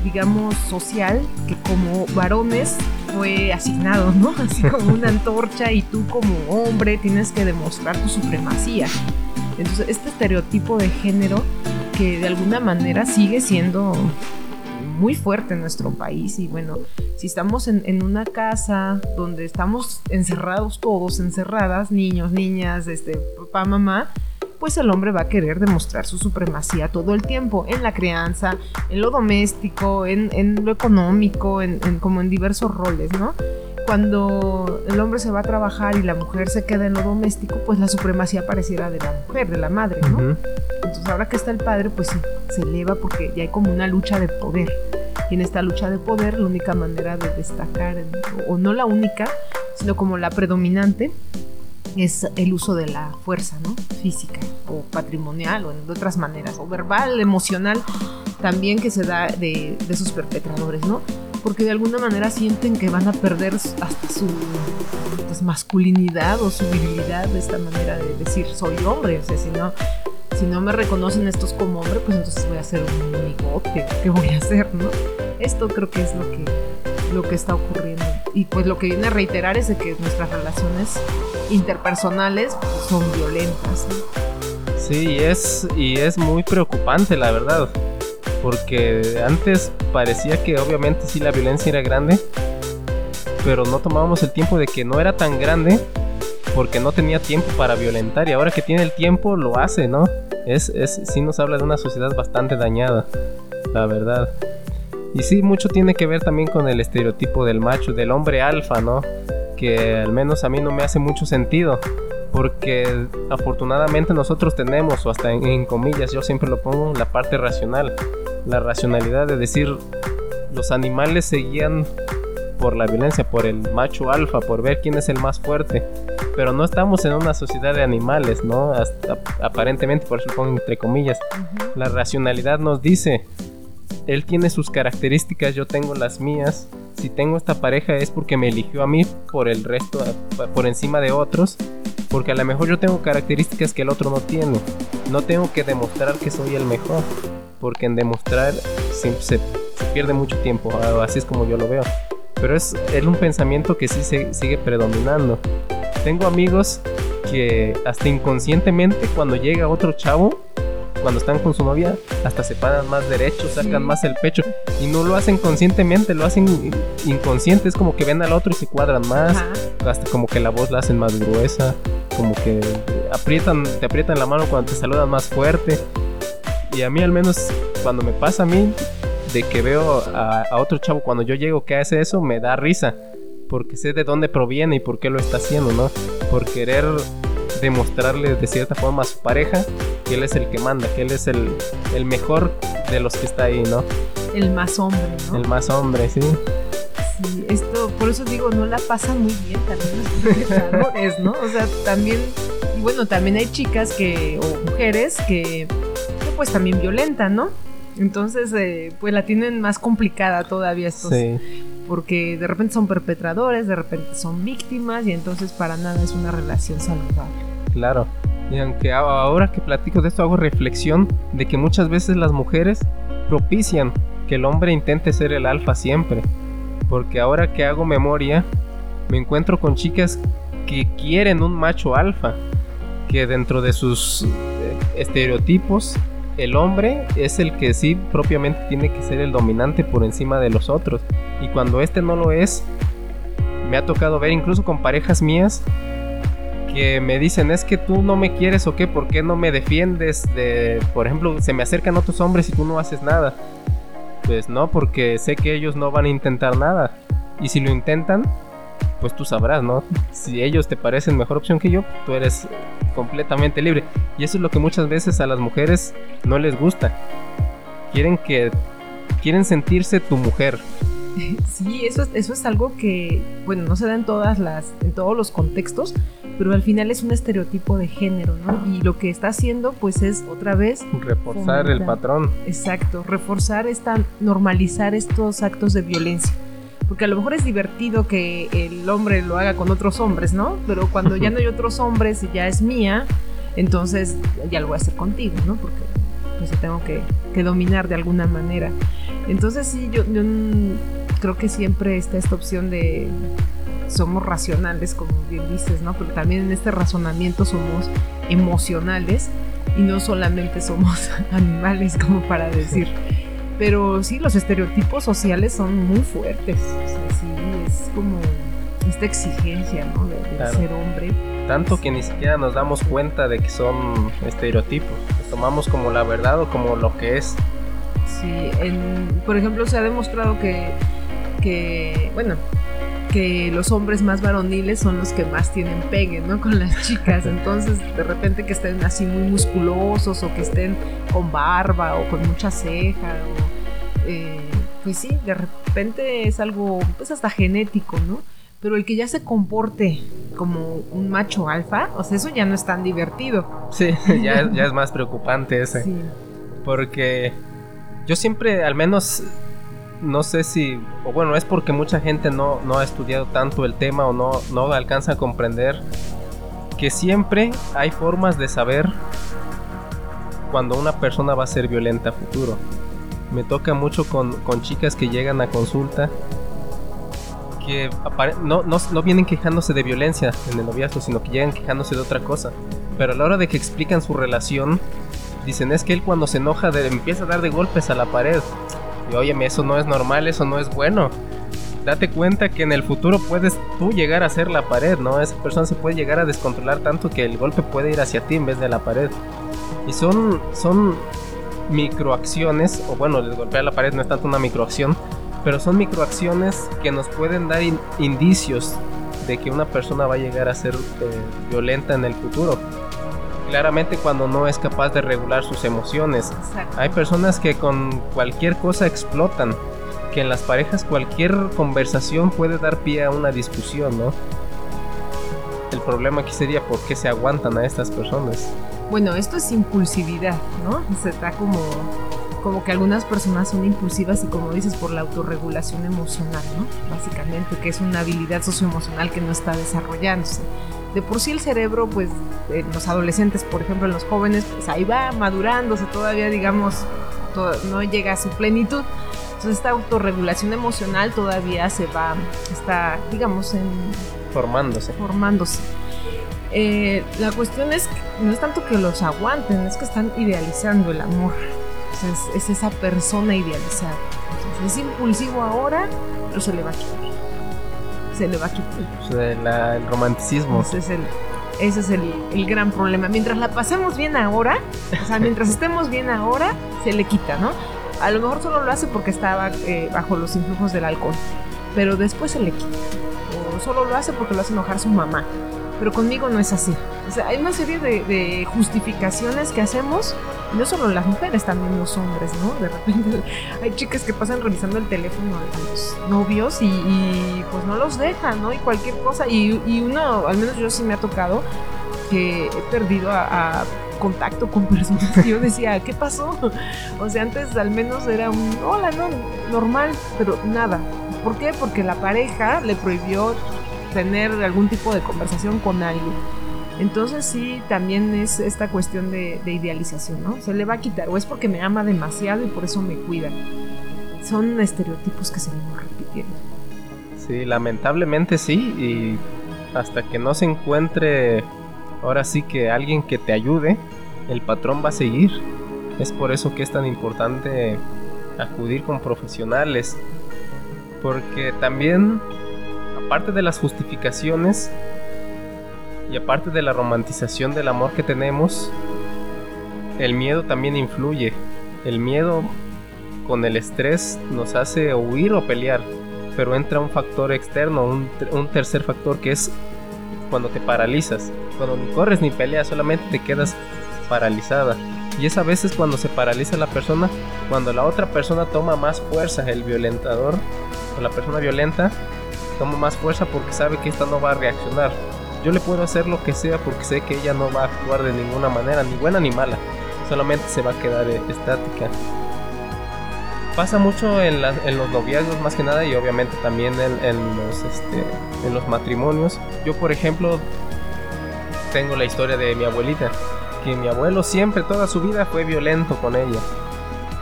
digamos, social, que como varones fue asignado, ¿no? Así como una antorcha y tú como hombre tienes que demostrar tu supremacía. Entonces, este estereotipo de género que de alguna manera sigue siendo muy fuerte en nuestro país y bueno, si estamos en, una casa donde estamos encerrados todos, encerradas, niños, niñas, este, papá, mamá, pues el hombre va a querer demostrar su supremacía todo el tiempo en la crianza, en lo doméstico, en, lo económico, en, como en diversos roles, ¿no? Cuando el hombre se va a trabajar y la mujer se queda en lo doméstico, pues la supremacía pareciera de la mujer, de la madre, ¿no? Entonces ahora que está el padre, pues sí, se eleva porque ya hay como una lucha de poder. Y en esta lucha de poder, la única manera de destacar, o no la única, sino como la predominante, es el uso de la fuerza, ¿no? Física o patrimonial o de otras maneras, o verbal, emocional, también que se da de, de sus perpetradores, ¿no? Porque de alguna manera sienten que van a perder hasta su pues, masculinidad o su virilidad de esta manera de decir soy hombre, o sea, si no, si no me reconocen estos como hombre, pues entonces voy a ser un amigote, ¿qué voy a hacer, no? Esto creo que es lo que, lo que está ocurriendo. Y pues lo que viene a reiterar es de que nuestras relaciones interpersonales son violentas. Sí, es, y es muy preocupante, la verdad porque antes parecía que obviamente sí la violencia era grande, pero no tomábamos el tiempo de que no era tan grande porque no tenía tiempo para violentar y ahora que tiene el tiempo lo hace, ¿no? Es, es, sí nos habla de una sociedad bastante dañada, la verdad. Y sí, mucho tiene que ver también con el estereotipo del macho, del hombre alfa, ¿no? Que al menos a mí no me hace mucho sentido porque afortunadamente nosotros tenemos, o hasta en, comillas, yo siempre lo pongo, la parte racional, la racionalidad de decir, los animales se guían por la violencia, por el macho alfa, por ver quién es el más fuerte, pero no estamos en una sociedad de animales, ¿no? aparentemente, por eso pongo entre comillas, la racionalidad nos dice, él tiene sus características, yo tengo las mías, si tengo esta pareja es porque me eligió a mí por el resto, por encima de otros, porque a lo mejor yo tengo características que el otro no tiene. No tengo que demostrar que soy el mejor, porque en demostrar se, pierde mucho tiempo, así es como yo lo veo. Pero es, es un pensamiento que sí se, sigue predominando. Tengo amigos que hasta inconscientemente cuando llega otro chavo, cuando están con su novia, hasta se paran más derechos, sacan más el pecho y no lo hacen conscientemente, lo hacen inconsciente, es como que ven al otro y se cuadran más, hasta como que la voz la hacen más gruesa, como que aprietan, te aprietan la mano cuando te saludan más fuerte. Y a mí al menos cuando me pasa a mí de que veo a, a otro chavo cuando yo llego que hace eso, me da risa porque sé de dónde proviene y por qué lo está haciendo, ¿no? Por querer demostrarle de cierta forma a su pareja que él es el que manda, que él es el, el mejor de los que está ahí, ¿no? El más hombre, ¿no? El más hombre, sí. Sí, esto, por eso digo, no la pasa muy bien también los ¿no? O sea, también, y bueno, también hay chicas que, o mujeres que, pues también violentan, ¿no? Entonces, eh, pues la tienen más complicada todavía estos. Sí porque de repente son perpetradores, de repente son víctimas y entonces para nada es una relación saludable. Claro. Y aunque ahora que platico de esto hago reflexión de que muchas veces las mujeres propician que el hombre intente ser el alfa siempre. Porque ahora que hago memoria, me encuentro con chicas que quieren un macho alfa, que dentro de sus eh, estereotipos el hombre es el que sí propiamente tiene que ser el dominante por encima de los otros. Y cuando este no lo es, me ha tocado ver incluso con parejas mías que me dicen es que tú no me quieres o qué, ¿por qué no me defiendes de, por ejemplo, se me acercan otros hombres y tú no haces nada? Pues no, porque sé que ellos no van a intentar nada. Y si lo intentan, pues tú sabrás, ¿no? Si ellos te parecen mejor opción que yo, tú eres completamente libre. Y eso es lo que muchas veces a las mujeres no les gusta. Quieren que quieren sentirse tu mujer. Sí, eso, eso es algo que, bueno, no se da en todas las, en todos los contextos, pero al final es un estereotipo de género, ¿no? Y lo que está haciendo, pues, es otra vez reforzar el patrón. Exacto, reforzar esta, normalizar estos actos de violencia porque a lo mejor es divertido que el hombre lo haga con otros hombres, ¿no? Pero cuando ya no hay otros hombres y ya es mía, entonces ya lo voy a hacer contigo, ¿no? Porque pues tengo que, dominar de alguna manera. Entonces sí, yo, yo creo que siempre está esta opción de somos racionales, como bien dices, ¿no? Pero también en este razonamiento somos emocionales y no solamente somos animales, como para decir. Pero sí, los estereotipos sociales son muy fuertes. O sea, sí, es como esta exigencia, ¿no? De, ser hombre. Tanto que ni siquiera nos damos cuenta de que son estereotipos. Los tomamos como la verdad o como lo que es. Sí, por ejemplo, se ha demostrado que, que bueno, que los hombres más varoniles son los que más tienen pegue, ¿no? Con las chicas. Entonces, de repente que estén así muy musculosos o que estén con barba o con mucha ceja o, eh, pues sí, de repente es algo, pues hasta genético, ¿no? Pero el que ya se comporte como un macho alfa, o sea, eso ya no es tan divertido. Sí, ya, ya es más preocupante ese. Sí. Porque yo siempre, al menos no sé si, o bueno, es porque mucha gente no, no ha estudiado tanto el tema o no, no alcanza a comprender que siempre hay formas de saber cuando una persona va a ser violenta a futuro. Me toca mucho con, chicas que llegan a consulta que no, no, no, vienen quejándose de violencia en el noviazgo, sino que llegan quejándose de otra cosa. Pero a la hora de que explican su relación, dicen es que él cuando se enoja empieza a dar de golpes a la pared. Y óyeme, eso no es normal, eso no es bueno. Date cuenta que en el futuro puedes tú llegar a ser la pared, ¿no? Esa persona se puede llegar a descontrolar tanto que el golpe puede ir hacia ti en vez de la pared. Y son, son microacciones, o bueno, el golpear la pared no es tanto una microacción, pero son microacciones que nos pueden dar indicios de que una persona va a llegar a ser eh, violenta en el futuro claramente cuando no es capaz de regular sus emociones. Hay personas que con cualquier cosa explotan, que en las parejas cualquier conversación puede dar pie a una discusión, ¿no? El problema aquí sería por qué se aguantan a estas personas. Bueno, esto es impulsividad, ¿no? Se está como como que algunas personas son impulsivas y como dices, por la autorregulación emocional, ¿no? Básicamente, que es una habilidad socioemocional que no está desarrollándose. De por sí el cerebro, pues en los adolescentes, por ejemplo, en los jóvenes, pues ahí va madurándose todavía, digamos, no llega a su plenitud. Entonces esta autorregulación emocional todavía se va, está, digamos, en... Formándose. Formándose. Eh, la cuestión es, no es tanto que los aguanten, es que están idealizando el amor. es, esa persona idealizada. es impulsivo ahora, pero se le va a quitar. Se le va a quitar. el romanticismo. Ese es el, ese es el, el, gran problema. Mientras la pasemos bien ahora, o sea, mientras estemos bien ahora, se le quita, ¿no? A lo mejor solo lo hace porque estaba eh, bajo los influjos del alcohol, pero después se le quita. O solo lo hace porque lo hace enojar su mamá pero conmigo no es así. O sea, hay una serie de, justificaciones que hacemos, no solo las mujeres, también los hombres, ¿no? De repente hay chicas que pasan revisando el teléfono a los novios y, pues no los dejan, ¿no? Y cualquier cosa, y, uno, al menos yo sí me ha tocado, que he perdido a, contacto con personas y yo decía, ¿qué pasó? O sea, antes al menos era un hola, no, normal, pero nada. ¿Por qué? Porque la pareja le prohibió tener algún tipo de conversación con alguien. Entonces sí, también es esta cuestión de, idealización, ¿no? Se le va a quitar, o es porque me ama demasiado y por eso me cuida. Son estereotipos que se van repitiendo. Sí, lamentablemente sí, y hasta que no se encuentre ahora sí que alguien que te ayude, el patrón va a seguir. Es por eso que es tan importante acudir con profesionales, porque también aparte de las justificaciones y aparte de la romantización del amor que tenemos, el miedo también influye. El miedo con el estrés nos hace huir o pelear, pero entra un factor externo, un, tercer factor que es cuando te paralizas, cuando ni corres ni peleas, solamente te quedas paralizada. Y es a veces cuando se paraliza la persona, cuando la otra persona toma más fuerza, el violentador o la persona violenta toma más fuerza porque sabe que esta no va a reaccionar. Yo le puedo hacer lo que sea porque sé que ella no va a actuar de ninguna manera, ni buena ni mala. Solamente se va a quedar eh, estática. Pasa mucho en, los noviazgos más que nada y obviamente también en, este, en los matrimonios. Yo por ejemplo tengo la historia de mi abuelita, que mi abuelo siempre, toda su vida fue violento con ella.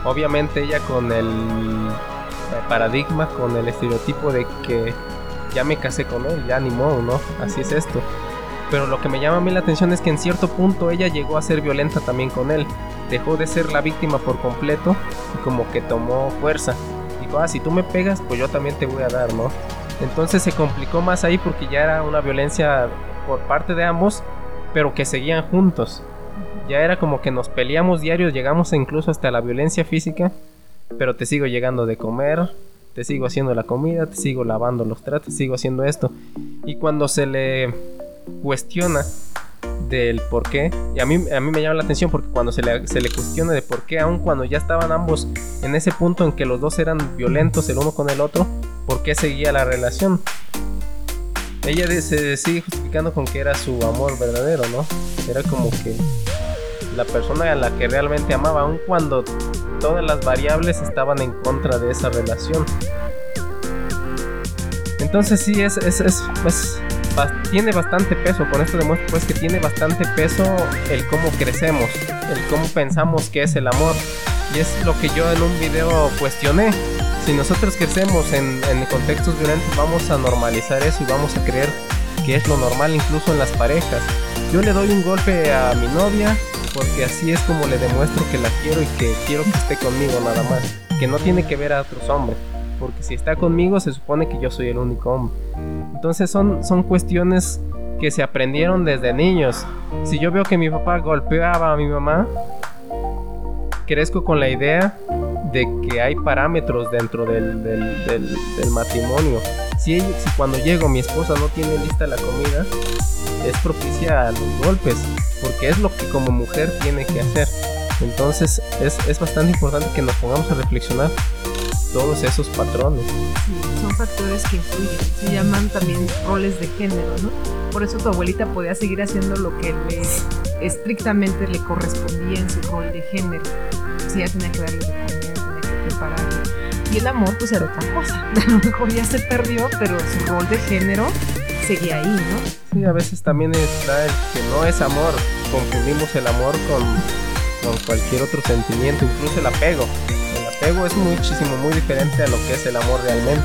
Obviamente ella con el paradigma, con el estereotipo de que ya me casé con él, ya ni modo, ¿no? Así es esto. Pero lo que me llama a mí la atención es que en cierto punto ella llegó a ser violenta también con él. Dejó de ser la víctima por completo y como que tomó fuerza. Dijo, ah, si tú me pegas, pues yo también te voy a dar, ¿no? Entonces se complicó más ahí porque ya era una violencia por parte de ambos, pero que seguían juntos. Ya era como que nos peleamos diarios, llegamos incluso hasta la violencia física, pero te sigo llegando de comer, te sigo haciendo la comida, te sigo lavando los tratos, sigo haciendo esto. Y cuando se le cuestiona del por qué, y a mí, a mí me llama la atención porque cuando se le, se le cuestiona de por qué, aun cuando ya estaban ambos en ese punto en que los dos eran violentos el uno con el otro, ¿por qué seguía la relación? Ella se sigue justificando con que era su amor verdadero, ¿no? Era como que la persona a la que realmente amaba, aun cuando todas las variables estaban en contra de esa relación. Entonces sí, es, es, es, tiene bastante peso, con esto demuestra pues que tiene bastante peso el cómo crecemos, el cómo pensamos que es el amor. Y es lo que yo en un video cuestioné. Si nosotros crecemos en, en contextos violentos, vamos a normalizar eso y vamos a creer que es lo normal incluso en las parejas. Yo le doy un golpe a mi novia porque así es como le demuestro que la quiero y que quiero que esté conmigo nada más, que no tiene que ver a otros hombres, porque si está conmigo se supone que yo soy el único hombre. Entonces son, son cuestiones que se aprendieron desde niños. Si yo veo que mi papá golpeaba a mi mamá, crezco con la idea de que hay parámetros dentro del, del, matrimonio. Si, si cuando llego mi esposa no tiene lista la comida, es propicia a los golpes porque es lo que como mujer tiene que hacer. Entonces es, es bastante importante que nos pongamos a reflexionar todos esos patrones. Sí, son factores que influyen, se llaman también roles de género, ¿no? Por eso tu abuelita podía seguir haciendo lo que le estrictamente le correspondía en su rol de género. pues ella tenía que darle de comer, tenía que prepararle. Y el amor, pues era otra cosa. A lo mejor ya se perdió, pero su rol de género seguía ahí, ¿no? Sí, a veces también está el que no es amor. Confundimos el amor con, con cualquier otro sentimiento, incluso el apego. El apego es muchísimo, muy diferente a lo que es el amor realmente.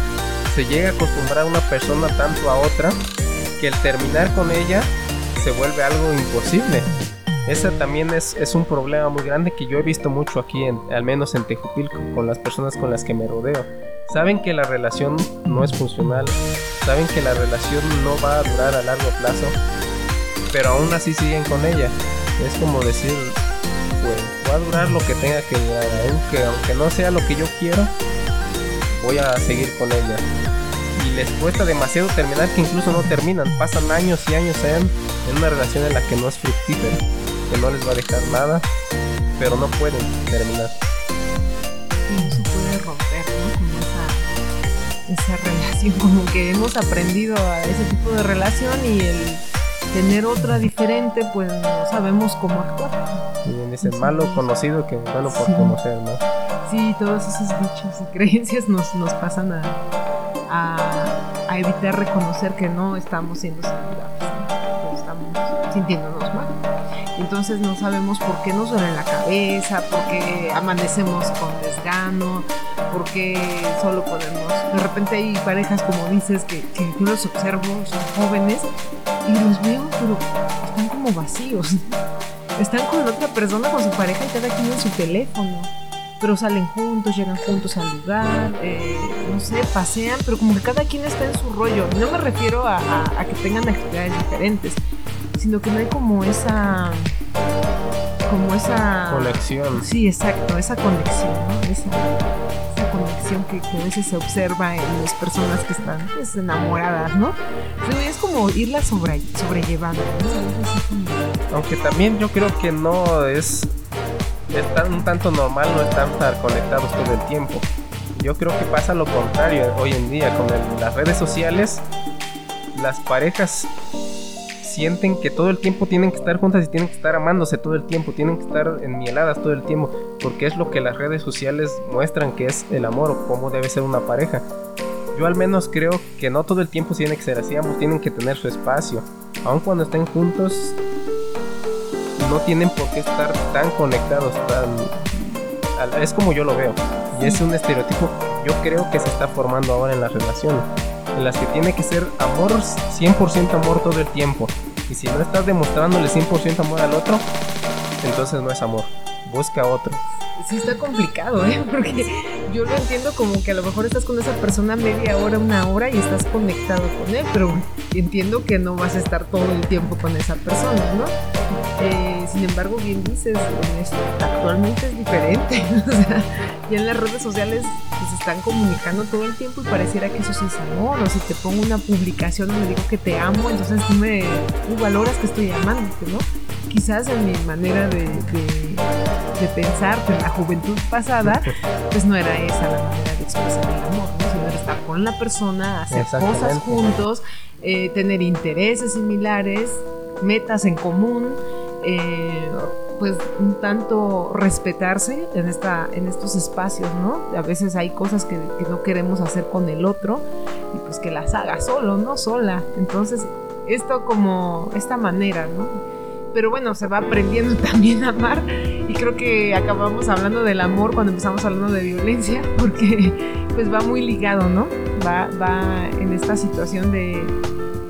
Se llega a acostumbrar una persona tanto a otra que el terminar con ella se vuelve algo imposible. Ese también es, es, un problema muy grande que yo he visto mucho aquí, en, al menos en Tejupilco, con las personas con las que me rodeo. Saben que la relación no es funcional, saben que la relación no va a durar a largo plazo, pero aún así siguen con ella. Es como decir, pues va a durar lo que tenga que durar, aunque, aunque no sea lo que yo quiero, voy a seguir con ella. Y les cuesta demasiado terminar que incluso no terminan, pasan años y años en, en una relación en la que no es fructífera que no les va a dejar nada, pero no pueden terminar. Y no se puede romper, ¿no? Esa relación, como que hemos aprendido a ese tipo de relación y el tener otra diferente, pues no sabemos cómo actuar. Y bien dicen malo conocido que bueno por Sí. conocer, ¿no? Sí, todos esos dichos y creencias nos, nos pasan a, a, a evitar reconocer que no estamos siendo saludables, ¿no? que estamos sintiéndonos mal. Entonces no sabemos por qué nos duele la cabeza, por qué amanecemos con desgano, por qué solo podemos... De repente hay parejas, como dices, que, que yo los observo, son jóvenes, y los veo, pero están como vacíos. Están con otra persona, con su pareja y cada quien en su teléfono pero salen juntos, llegan juntos al lugar, eh, no sé, pasean, pero como que cada quien está en su rollo. No me refiero a, a- a que tengan actividades diferentes, sino que no hay como esa, como esa Conexión. Sí, exacto, esa conexión, ¿no? Esa, esa conexión que, que a veces se observa en las personas que están pues, enamoradas, ¿no? Pero es como irla sobre, sobrellevando, ¿no? Aunque también yo creo que no es, es tan, un tanto normal no estar conectados todo el tiempo. Yo creo que pasa lo contrario hoy en día con el- las redes sociales. Las parejas sienten que todo el tiempo tienen que estar juntas y tienen que estar amándose todo el tiempo, tienen que estar enmieladas todo el tiempo, porque es lo que las redes sociales muestran que es el amor o cómo debe ser una pareja. Yo al menos creo que no todo el tiempo tiene que ser así, ambos tienen que tener su espacio. Aun cuando estén juntos, no tienen por qué estar tan conectados, tan... Es como yo lo veo. Y es un estereotipo que yo creo que se está formando ahora en las relaciones. En las que tiene que ser amor, 100% amor todo el tiempo. Y si no estás demostrándole 100% amor al otro, entonces no es amor. Busca otro. Sí está complicado, ¿eh? Porque yo lo entiendo como que a lo mejor estás con esa persona media hora, una hora y estás conectado con él, pero entiendo que no vas a estar todo el tiempo con esa persona, ¿no? Eh, sin embargo, bien dices, actualmente es diferente. o sea, ya en las redes sociales pues, se están comunicando todo el tiempo y pareciera que eso sí es amor. O si te pongo una publicación donde digo que te amo, entonces tú me tú valoras que estoy amándote, ¿no? Quizás en mi manera de, de, de pensar en la juventud pasada, pues no era esa la manera de expresar el amor, ¿no? Sino era estar con la persona, hacer cosas juntos, eh, tener intereses similares, metas en común, eh, pues un tanto respetarse en, esta, en estos espacios, ¿no? A veces hay cosas que, no queremos hacer con el otro y pues que las haga solo, no sola. Entonces, esto como esta manera, ¿no? Pero bueno, se va aprendiendo también a amar y creo que acabamos hablando del amor cuando empezamos hablando de violencia porque pues va muy ligado, ¿no? Va, va en esta situación de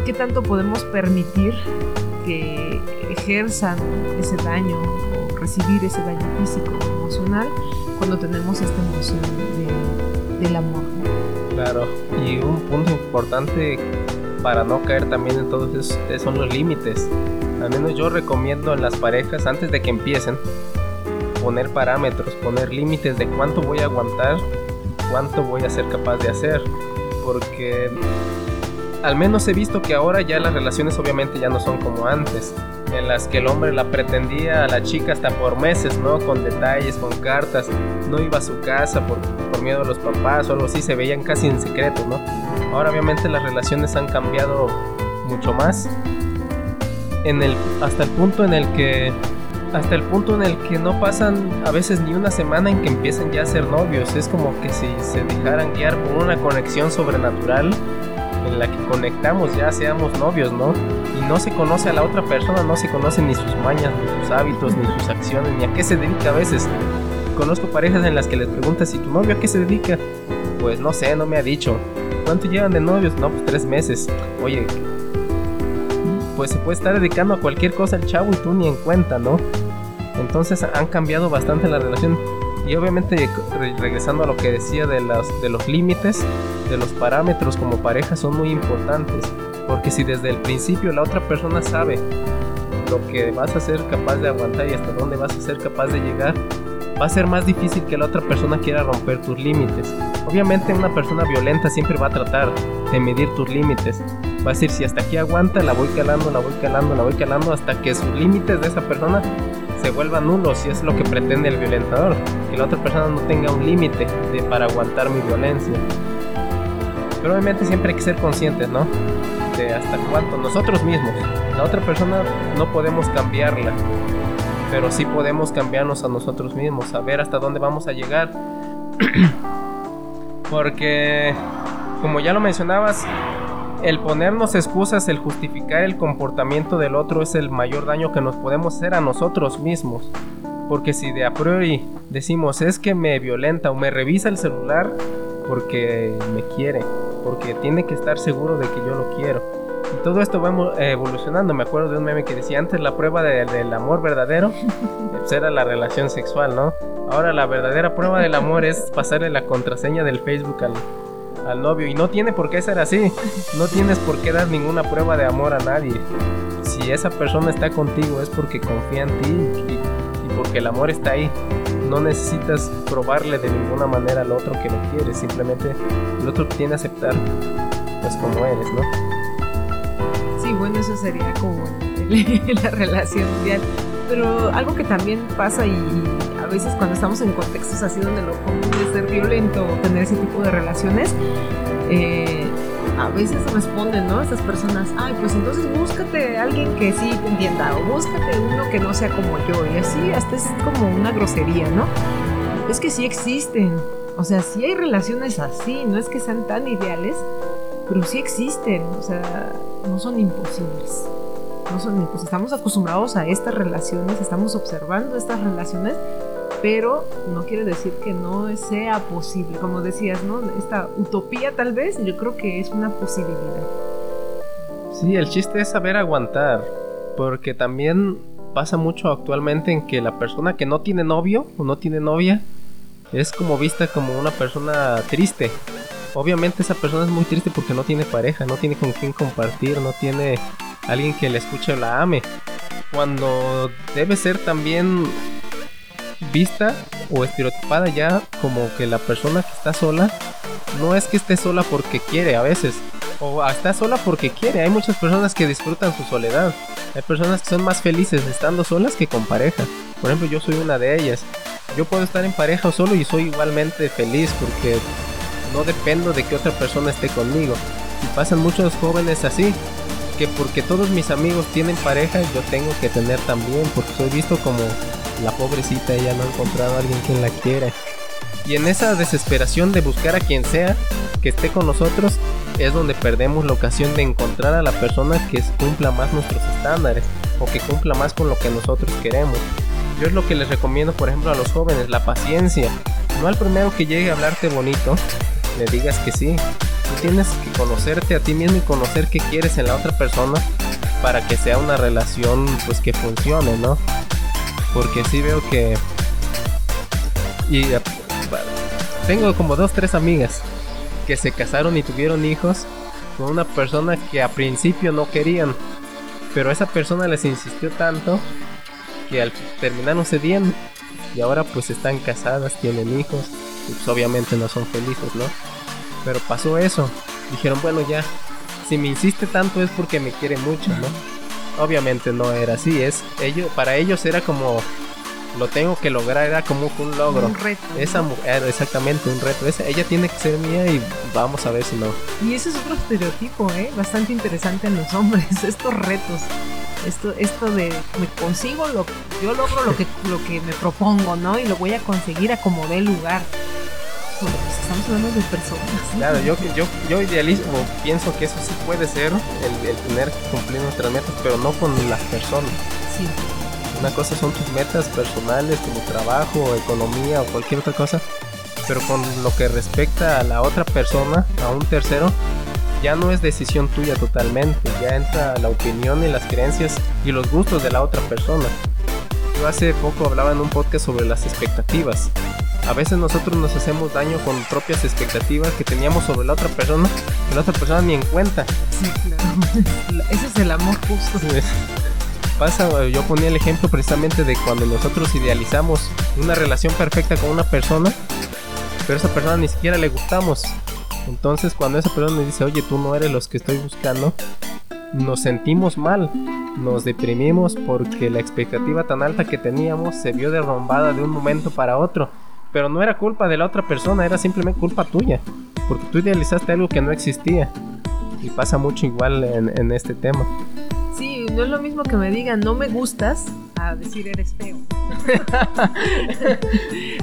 qué tanto podemos permitir que ejerzan ese daño o recibir ese daño físico o emocional cuando tenemos esta emoción de- del amor. Claro. Y un punto importante para no caer también en todos esos eh, son los límites. Al menos yo recomiendo en las parejas, antes de que empiecen, poner parámetros, poner límites de cuánto voy a aguantar, cuánto voy a ser capaz de hacer. Porque al menos he visto que ahora ya las relaciones obviamente ya no son como antes, en las que el hombre la pretendía a la chica hasta por meses, ¿no? Con detalles, con cartas, no iba a su casa por, por miedo a los papás o algo así, se veían casi en secreto, ¿no? Ahora obviamente las relaciones han cambiado mucho más, hasta el punto en el que hasta el punto en el que no pasan a veces ni una semana en que empiecen ya a ser novios. Es como que si se dejaran guiar por una conexión sobrenatural en la que conectamos ya seamos novios, ¿no? Y no se conoce a la otra persona, no se conoce ni sus mañas, ni sus hábitos, ni sus acciones, ni a qué se dedica a veces. Conozco parejas en las que les preguntas si tu novio a qué se dedica. Pues no sé, no me ha dicho. ¿Cuánto llevan de novios? No, pues tres meses. Oye, pues se puede estar dedicando a cualquier cosa el chavo y tú ni en cuenta, ¿no? Entonces han cambiado bastante la relación. Y obviamente regresando a lo que decía de, las, de los límites, de los parámetros como pareja son muy importantes. Porque si desde el principio la otra persona sabe lo que vas a ser capaz de aguantar y hasta dónde vas a ser capaz de llegar, va a ser más difícil que la otra persona quiera romper tus límites. Obviamente una persona violenta siempre va a tratar de medir tus límites. Va a decir, si hasta aquí aguanta, la voy calando, la voy calando, la voy calando, hasta que sus límites de esa persona se vuelvan nulos, y es lo que pretende el violentador, que la otra persona no tenga un límite para aguantar mi violencia. Pero obviamente siempre hay que ser conscientes, ¿no? De hasta cuánto nosotros mismos. La otra persona no podemos cambiarla, pero sí podemos cambiarnos a nosotros mismos, saber hasta dónde vamos a llegar. Porque, como ya lo mencionabas, el ponernos excusas, el justificar el comportamiento del otro es el mayor daño que nos podemos hacer a nosotros mismos. Porque si de a priori decimos es que me violenta o me revisa el celular porque me quiere, porque tiene que estar seguro de que yo lo quiero y todo esto va evolucionando. Me acuerdo de un meme que decía antes la prueba del amor verdadero pues era la relación sexual, ¿no? Ahora la verdadera prueba del amor es pasarle la contraseña del Facebook al, al novio. Y no tiene por qué ser así. No tienes por qué dar ninguna prueba de amor a nadie. Si esa persona está contigo es porque confía en ti y, porque el amor está ahí. No necesitas probarle de ninguna manera al otro que lo quieres. Simplemente el otro tiene que aceptar pues como eres, ¿no? Sí, bueno, eso sería como la relación mundial. Pero algo que también pasa y a veces cuando estamos en contextos así donde lo común es ser violento o tener ese tipo de relaciones, eh, a veces responden, ¿no? Estas personas, ay, pues entonces búscate a alguien que sí te entienda o búscate uno que no sea como yo y así hasta es como una grosería, ¿no? Es que sí existen, o sea, sí hay relaciones así, no es que sean tan ideales, pero sí existen, o sea, no son imposibles. No son imposibles. Estamos acostumbrados a estas relaciones, estamos observando estas relaciones, pero no quiere decir que no sea posible. Como decías, ¿no? Esta utopía tal vez, yo creo que es una posibilidad. Sí, el chiste es saber aguantar, porque también pasa mucho actualmente en que la persona que no tiene novio o no tiene novia es como vista como una persona triste obviamente esa persona es muy triste porque no tiene pareja, no tiene con quién compartir, no tiene alguien que le escuche o la ame. Cuando debe ser también vista o estereotipada ya como que la persona que está sola no es que esté sola porque quiere a veces o está sola porque quiere. Hay muchas personas que disfrutan su soledad. Hay personas que son más felices estando solas que con pareja. Por ejemplo, yo soy una de ellas. Yo puedo estar en pareja o solo y soy igualmente feliz porque no dependo de que otra persona esté conmigo. Y pasan muchos jóvenes así, que porque todos mis amigos tienen pareja, yo tengo que tener también, porque soy visto como la pobrecita, ella no ha encontrado a alguien quien la quiera. Y en esa desesperación de buscar a quien sea que esté con nosotros, es donde perdemos la ocasión de encontrar a la persona que cumpla más nuestros estándares o que cumpla más con lo que nosotros queremos. Yo es lo que les recomiendo, por ejemplo, a los jóvenes, la paciencia. No al primero que llegue a hablarte bonito, le digas que sí. Tú tienes que conocerte a ti mismo y conocer qué quieres en la otra persona para que sea una relación pues que funcione, ¿no? Porque sí veo que y eh, tengo como dos tres amigas que se casaron y tuvieron hijos con una persona que a principio no querían, pero esa persona les insistió tanto que al terminaron cediendo y ahora pues están casadas, tienen hijos pues obviamente no son felices, ¿no? Pero pasó eso. Dijeron, bueno, ya, si me insiste tanto es porque me quiere mucho, ¿no? Obviamente no era así, es ellos, para ellos era como lo tengo que lograr, era como un logro. Un reto. Esa mujer, exactamente, un reto. ella tiene que ser mía y vamos a ver si no. Y ese es otro estereotipo, ¿eh? Bastante interesante en los hombres, estos retos. Esto, esto de me consigo lo yo logro lo que lo que me propongo, ¿no? Y lo voy a conseguir a como dé lugar. Pues, estamos hablando de personas. Claro, yo, yo, yo idealizo, pienso que eso sí puede ser el, el tener que cumplir nuestras metas, pero no con las personas. Sí. Una cosa son tus metas personales como trabajo, economía o cualquier otra cosa, pero con lo que respecta a la otra persona, a un tercero, ya no es decisión tuya totalmente, ya entra la opinión y las creencias y los gustos de la otra persona. Yo hace poco hablaba en un podcast sobre las expectativas. A veces nosotros nos hacemos daño con propias expectativas que teníamos sobre la otra persona, que la otra persona ni en cuenta. Sí, claro. Ese es el amor justo. Pasa, yo ponía el ejemplo precisamente de cuando nosotros idealizamos una relación perfecta con una persona, pero a esa persona ni siquiera le gustamos. Entonces cuando esa persona nos dice, oye, tú no eres los que estoy buscando, nos sentimos mal, nos deprimimos porque la expectativa tan alta que teníamos se vio derrumbada de un momento para otro. Pero no era culpa de la otra persona, era simplemente culpa tuya, porque tú idealizaste algo que no existía. Y pasa mucho igual en, este tema. Sí, no es lo mismo que me digan no me gustas a decir eres feo.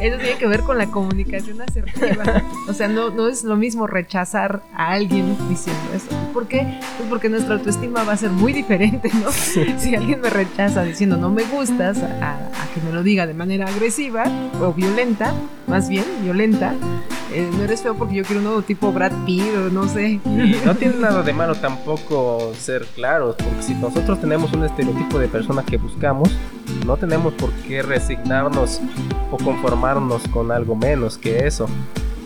Eso tiene que ver con la comunicación asertiva. O sea, no, no es lo mismo rechazar a alguien diciendo eso. ¿Por qué? Pues porque nuestra autoestima va a ser muy diferente, ¿no? Si alguien me rechaza diciendo no me gustas, a, a que me lo diga de manera agresiva o violenta, más bien violenta, eh, no eres feo porque yo quiero un nuevo tipo Brad Pitt o no sé. Y no tiene nada de malo tampoco ser claros, porque si nosotros tenemos un estereotipo de persona que buscamos, no tenemos por qué resignarnos o conformarnos con algo menos que eso.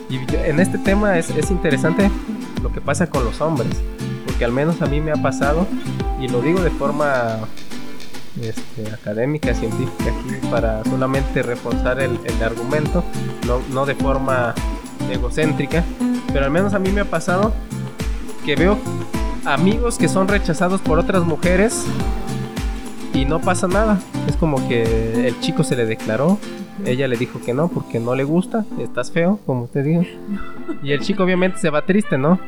Y en este tema es, es interesante lo que pasa con los hombres, porque al menos a mí me ha pasado, y lo digo de forma este, académica, científica, aquí para solamente reforzar el, el argumento, no, no de forma egocéntrica, pero al menos a mí me ha pasado que veo amigos que son rechazados por otras mujeres y no pasa nada. Es como que el chico se le declaró, ella le dijo que no porque no le gusta, estás feo, como usted dijo. Y el chico obviamente se va triste, ¿no?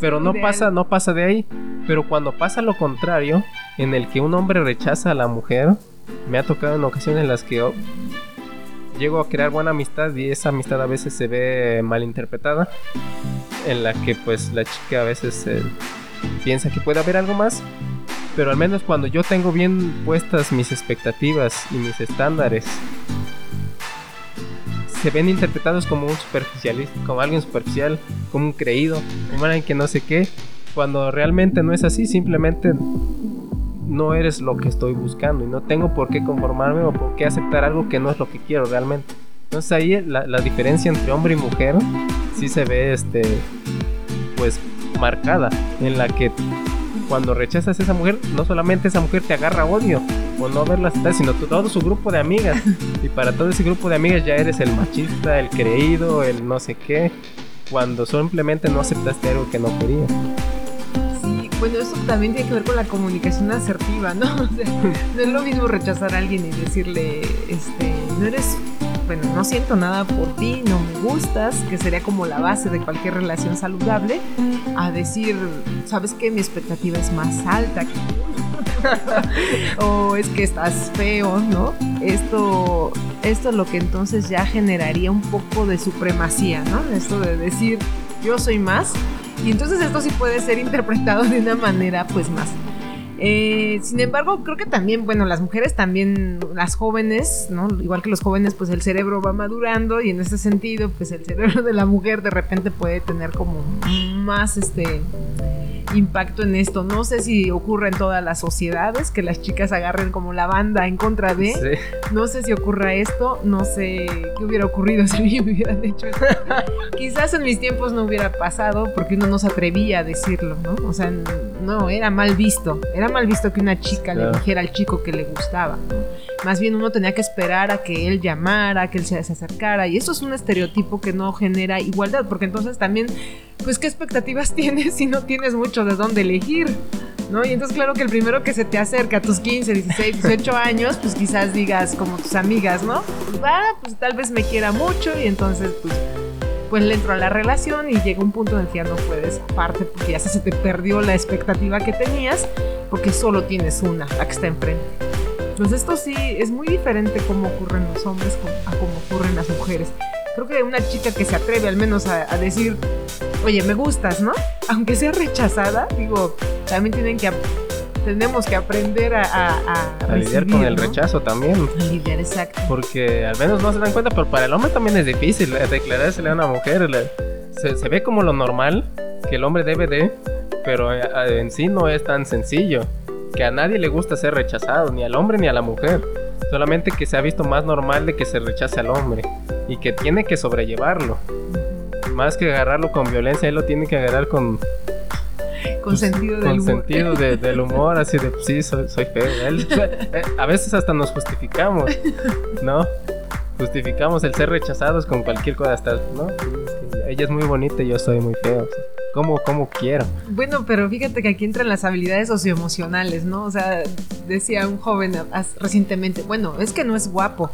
pero no pasa, no pasa de ahí. Pero cuando pasa lo contrario, en el que un hombre rechaza a la mujer, me ha tocado en ocasiones en las que llego a crear buena amistad y esa amistad a veces se ve malinterpretada, en la que pues la chica a veces eh, piensa que puede haber algo más, pero al menos cuando yo tengo bien puestas mis expectativas y mis estándares, se ven interpretados como un superficialista, como alguien superficial, como un creído, como alguien que no sé qué, cuando realmente no es así, simplemente no eres lo que estoy buscando y no tengo por qué conformarme o por qué aceptar algo que no es lo que quiero realmente. Entonces ahí la, la diferencia entre hombre y mujer sí se ve este pues marcada en la que cuando rechazas a esa mujer, no solamente esa mujer te agarra odio o no verla estar, sino todo su grupo de amigas. Y para todo ese grupo de amigas ya eres el machista, el creído, el no sé qué, cuando simplemente no aceptaste algo que no querías. Bueno, eso también tiene que ver con la comunicación asertiva, ¿no? No es lo mismo rechazar a alguien y decirle, este, no eres, bueno, no siento nada por ti, no me gustas, que sería como la base de cualquier relación saludable, a decir, ¿sabes qué? Mi expectativa es más alta que tú. o es que estás feo, ¿no? Esto, esto es lo que entonces ya generaría un poco de supremacía, ¿no? Esto de decir, yo soy más y entonces esto sí puede ser interpretado de una manera pues más. Eh, sin embargo, creo que también, bueno, las mujeres también, las jóvenes, ¿no? Igual que los jóvenes, pues el cerebro va madurando y en ese sentido, pues el cerebro de la mujer de repente puede tener como más, este, impacto en esto. No sé si ocurre en todas las sociedades que las chicas agarren como la banda en contra de. No sé si ocurra esto. No sé qué hubiera ocurrido si me hubieran hecho esto. Quizás en mis tiempos no hubiera pasado porque uno no se atrevía a decirlo, ¿no? O sea, no, era mal visto. Era mal visto que una chica le dijera al chico que le gustaba. Más bien uno tenía que esperar a que él llamara, a que él se acercara. Y eso es un estereotipo que no genera igualdad, porque entonces también, pues, ¿qué expectativas tienes si no tienes mucho de dónde elegir? ¿No? Y entonces claro que el primero que se te acerca a tus 15, 16, 18 años, pues quizás digas como tus amigas, ¿no? Pues va, pues tal vez me quiera mucho y entonces pues después le entró a la relación y llega un punto en el que ya no puedes aparte porque ya se te perdió la expectativa que tenías porque solo tienes una, la que está enfrente. Entonces esto sí es muy diferente como ocurren los hombres a como ocurren las mujeres. Creo que una chica que se atreve al menos a, a decir, oye, me gustas, ¿no? Aunque sea rechazada, digo, también tienen que tenemos que aprender a, a, lidiar con el rechazo también. A lidiar, exacto. Porque al menos no se dan cuenta, pero para el hombre también es difícil eh, declarársele a una mujer. se, se, ve como lo normal que el hombre debe de, pero eh, en sí no es tan sencillo. Que a nadie le gusta ser rechazado, ni al hombre ni a la mujer. Solamente que se ha visto más normal de que se rechace al hombre y que tiene que sobrellevarlo. Más que agarrarlo con violencia, él lo tiene que agarrar con, con sentido del humor. sentido del humor, así de, sí, soy, soy feo. Eh, a veces hasta nos justificamos, ¿no? Justificamos el ser rechazados con cualquier cosa, hasta, ¿no? Ella es muy bonita y yo soy muy feo. ¿Cómo, ¿Cómo quiero? Bueno, pero fíjate que aquí entran las habilidades socioemocionales, ¿no? O sea, decía un joven recientemente, bueno, es que no es guapo,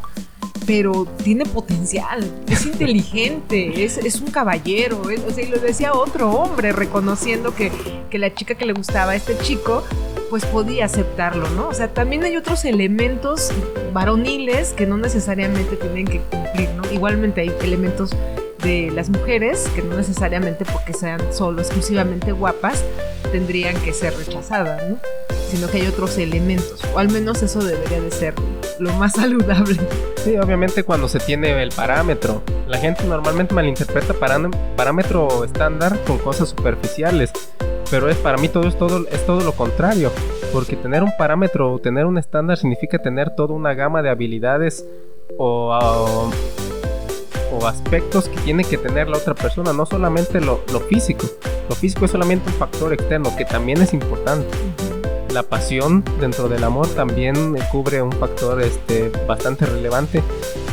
pero tiene potencial, es inteligente, es, es, un caballero. o sea, y lo decía otro hombre, reconociendo que, que, la chica que le gustaba a este chico, pues podía aceptarlo, ¿no? O sea, también hay otros elementos varoniles que no necesariamente tienen que cumplir, ¿no? Igualmente hay elementos de las mujeres que no necesariamente porque sean solo exclusivamente guapas tendrían que ser rechazadas, ¿no? Sino que hay otros elementos, o al menos eso debería de ser lo más saludable. Sí, obviamente cuando se tiene el parámetro. La gente normalmente malinterpreta parámetro estándar con cosas superficiales. Pero es para mí todo es todo, es todo lo contrario. Porque tener un parámetro o tener un estándar significa tener toda una gama de habilidades o, o, aspectos que tiene que tener la otra persona. No solamente lo, lo físico. Lo físico es solamente un factor externo que también es importante la pasión dentro del amor también cubre un factor este, bastante relevante,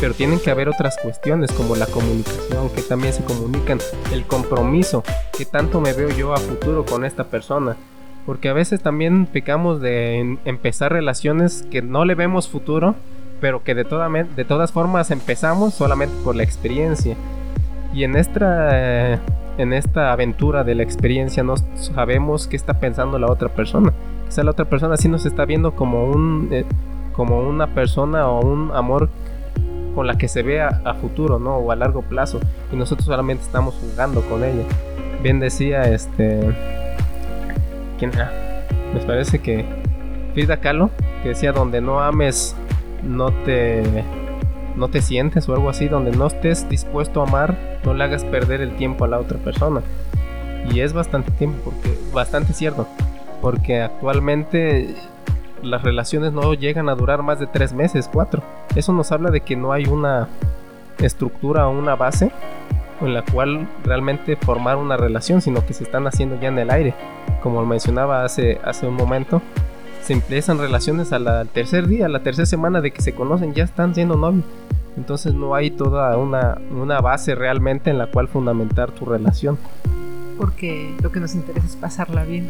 pero tienen que haber otras cuestiones como la comunicación, que también se comunican, el compromiso, que tanto me veo yo a futuro con esta persona. Porque a veces también pecamos de empezar relaciones que no le vemos futuro, pero que de, toda, de todas formas empezamos solamente por la experiencia. Y en esta, en esta aventura de la experiencia no sabemos qué está pensando la otra persona quizá la otra persona sí nos está viendo como un eh, como una persona o un amor con la que se ve a, futuro, ¿no? O a largo plazo y nosotros solamente estamos jugando con ella. Bien decía este ¿quién era? Me parece que Frida Kahlo que decía donde no ames no te no te sientes o algo así, donde no estés dispuesto a amar, no le hagas perder el tiempo a la otra persona. Y es bastante tiempo porque bastante cierto porque actualmente las relaciones no llegan a durar más de tres meses, cuatro. Eso nos habla de que no hay una estructura o una base en la cual realmente formar una relación, sino que se están haciendo ya en el aire. Como mencionaba hace, hace un momento, se empiezan relaciones al tercer día, a la tercera semana de que se conocen, ya están siendo novios. Entonces no hay toda una, una base realmente en la cual fundamentar tu relación. Porque lo que nos interesa es pasarla bien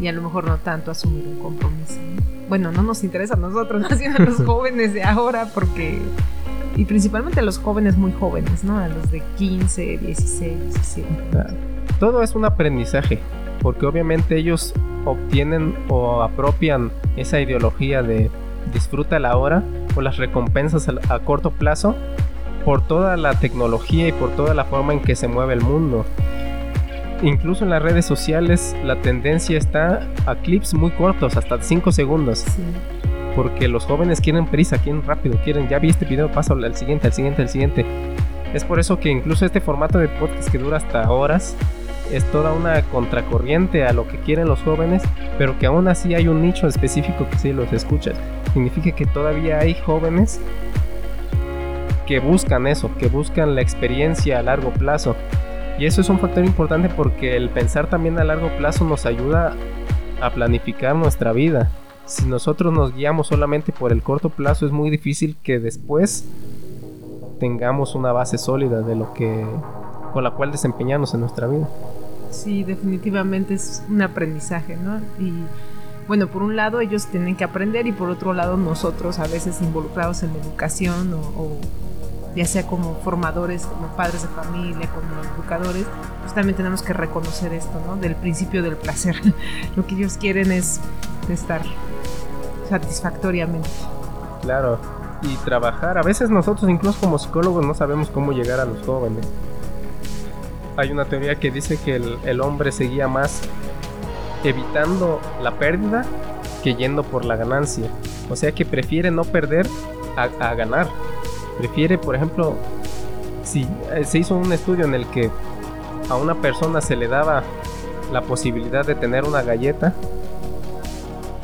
y a lo mejor no tanto asumir un compromiso. Bueno, no nos interesa a nosotros, más bien a los jóvenes de ahora, porque. Y principalmente a los jóvenes muy jóvenes, ¿no? A los de 15, 16, 17. Todo es un aprendizaje, porque obviamente ellos obtienen o apropian esa ideología de disfruta la hora o las recompensas a, a corto plazo por toda la tecnología y por toda la forma en que se mueve el mundo incluso en las redes sociales la tendencia está a clips muy cortos, hasta 5 segundos. Porque los jóvenes quieren prisa, quieren rápido, quieren, ya vi este video, paso al siguiente, al siguiente, al siguiente. Es por eso que incluso este formato de podcast que dura hasta horas es toda una contracorriente a lo que quieren los jóvenes, pero que aún así hay un nicho específico que sí los escucha. Significa que todavía hay jóvenes que buscan eso, que buscan la experiencia a largo plazo, y eso es un factor importante porque el pensar también a largo plazo nos ayuda a planificar nuestra vida. Si nosotros nos guiamos solamente por el corto plazo es muy difícil que después tengamos una base sólida de lo que con la cual desempeñarnos en nuestra vida. Sí, definitivamente es un aprendizaje, ¿no? Y bueno, por un lado ellos tienen que aprender y por otro lado nosotros a veces involucrados en la educación o ya sea como formadores, como padres de familia, como educadores, pues también tenemos que reconocer esto, ¿no? Del principio del placer. Lo que ellos quieren es estar satisfactoriamente. Claro, y trabajar. A veces nosotros incluso como psicólogos no sabemos cómo llegar a los jóvenes. Hay una teoría que dice que el, hombre seguía más evitando la pérdida que yendo por la ganancia. O sea que prefiere no perder a, ganar. Prefiere, por ejemplo, si eh, se hizo un estudio en el que a una persona se le daba la posibilidad de tener una galleta,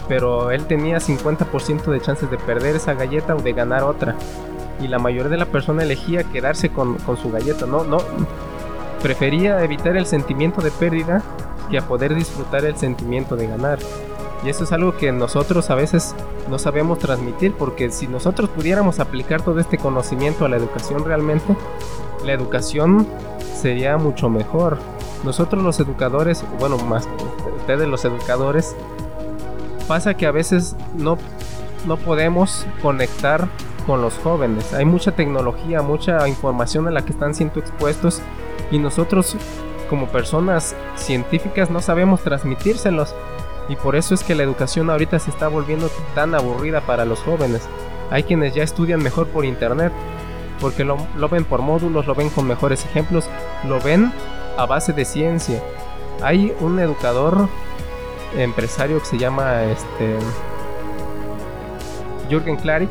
pero él tenía 50% de chances de perder esa galleta o de ganar otra. Y la mayoría de la persona elegía quedarse con, su galleta, no, no, prefería evitar el sentimiento de pérdida que a poder disfrutar el sentimiento de ganar. Y eso es algo que nosotros a veces no sabemos transmitir porque si nosotros pudiéramos aplicar todo este conocimiento a la educación realmente, la educación sería mucho mejor. Nosotros los educadores, bueno, más ustedes los educadores, pasa que a veces no, no podemos conectar con los jóvenes. Hay mucha tecnología, mucha información a la que están siendo expuestos y nosotros como personas científicas no sabemos transmitírselos. Y por eso es que la educación ahorita se está volviendo tan aburrida para los jóvenes. Hay quienes ya estudian mejor por internet, porque lo, lo ven por módulos, lo ven con mejores ejemplos, lo ven a base de ciencia. Hay un educador empresario que se llama este Jürgen Klarik,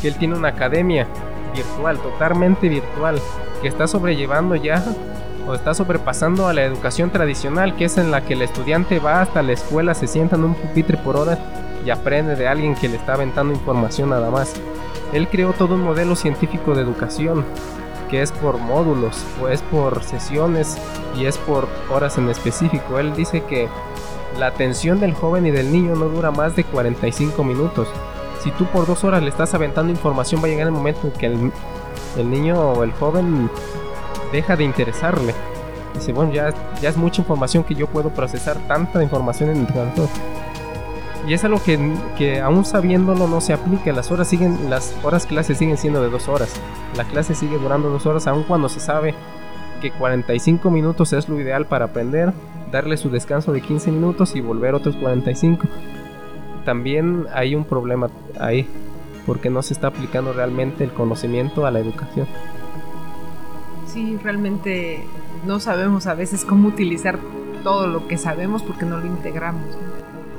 que él tiene una academia virtual, totalmente virtual, que está sobrellevando ya o está sobrepasando a la educación tradicional, que es en la que el estudiante va hasta la escuela, se sienta en un pupitre por hora y aprende de alguien que le está aventando información nada más. Él creó todo un modelo científico de educación, que es por módulos, o es por sesiones y es por horas en específico. Él dice que la atención del joven y del niño no dura más de 45 minutos. Si tú por dos horas le estás aventando información, va a llegar el momento en que el, niño o el joven deja de interesarle. Dice, bueno, ya, ya es mucha información que yo puedo procesar tanta información en traductor. Y es algo que, que aún sabiéndolo no se aplica. Las horas siguen, las horas clase siguen siendo de dos horas. La clase sigue durando dos horas, aun cuando se sabe que 45 minutos es lo ideal para aprender darle su descanso de 15 minutos y volver otros 45. También hay un problema ahí, porque no se está aplicando realmente el conocimiento a la educación. Sí, realmente no sabemos a veces cómo utilizar todo lo que sabemos porque no lo integramos.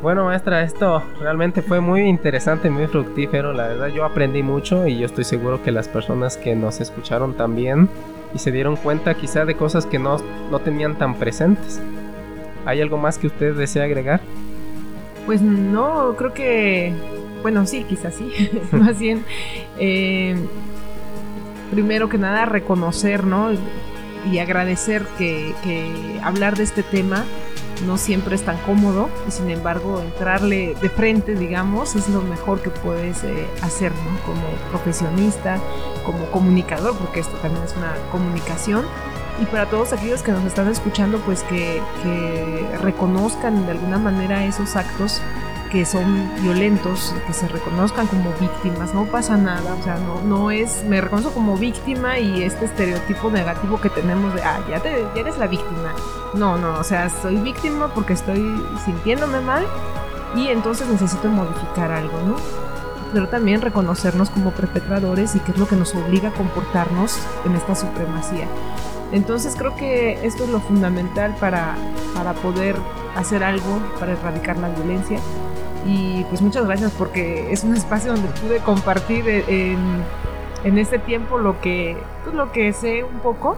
Bueno, maestra, esto realmente fue muy interesante, muy fructífero. La verdad, yo aprendí mucho y yo estoy seguro que las personas que nos escucharon también y se dieron cuenta quizá de cosas que no, no tenían tan presentes. ¿Hay algo más que usted desea agregar? Pues no, creo que, bueno, sí, quizás sí, más bien, eh, primero que nada reconocer, ¿no? Y agradecer que, hablar de este tema no siempre es tan cómodo y sin embargo entrarle de frente, digamos, es lo mejor que puedes eh, hacer, ¿no? Como profesionista, como comunicador, porque esto también es una comunicación y para todos aquellos que nos están escuchando, pues que, reconozcan de alguna manera esos actos que son violentos, que se reconozcan como víctimas, no pasa nada, o sea, no, no es, me reconozco como víctima y este estereotipo negativo que tenemos de, ah, ya, te, ya eres la víctima. No, no, o sea, soy víctima porque estoy sintiéndome mal y entonces necesito modificar algo, ¿no? Pero también reconocernos como perpetradores y qué es lo que nos obliga a comportarnos en esta supremacía. Entonces creo que esto es lo fundamental para, para poder hacer algo para erradicar la violencia. Y pues muchas gracias porque es un espacio donde pude compartir en, en este tiempo lo que, pues lo que sé un poco,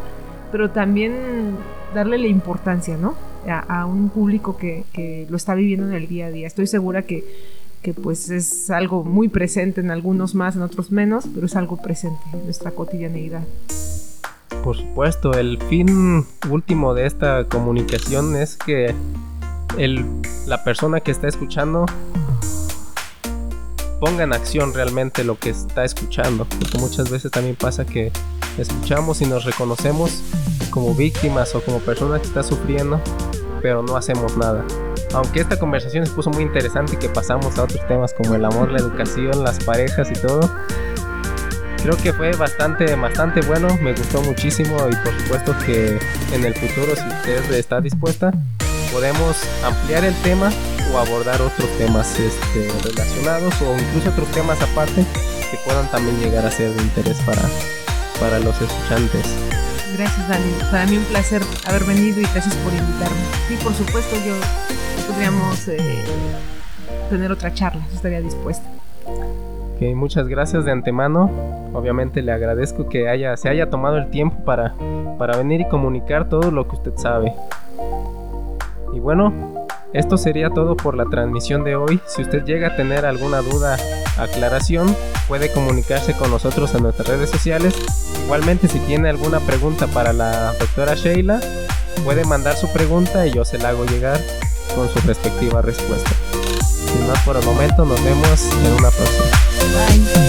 pero también darle la importancia, ¿no? A, un público que, que, lo está viviendo en el día a día. Estoy segura que, que pues es algo muy presente en algunos más, en otros menos, pero es algo presente en nuestra cotidianeidad. Por supuesto, el fin último de esta comunicación es que el, la persona que está escuchando ponga en acción realmente lo que está escuchando, porque muchas veces también pasa que escuchamos y nos reconocemos como víctimas o como personas que está sufriendo, pero no hacemos nada. Aunque esta conversación se puso muy interesante y que pasamos a otros temas como el amor, la educación, las parejas y todo, creo que fue bastante, bastante bueno, me gustó muchísimo y por supuesto que en el futuro, si usted está dispuesta, podemos ampliar el tema o abordar otros temas este, relacionados o incluso otros temas aparte que puedan también llegar a ser de interés para, para los escuchantes. Gracias, Dani. Para mí un placer haber venido y gracias por invitarme. Sí, por supuesto, yo podríamos eh, tener otra charla, estaría dispuesta. Okay, muchas gracias de antemano. Obviamente le agradezco que haya, se haya tomado el tiempo para, para venir y comunicar todo lo que usted sabe. Y bueno, esto sería todo por la transmisión de hoy. Si usted llega a tener alguna duda, aclaración, puede comunicarse con nosotros en nuestras redes sociales. Igualmente, si tiene alguna pregunta para la doctora Sheila, puede mandar su pregunta y yo se la hago llegar con su respectiva respuesta. Sin más por el momento, nos vemos en una próxima.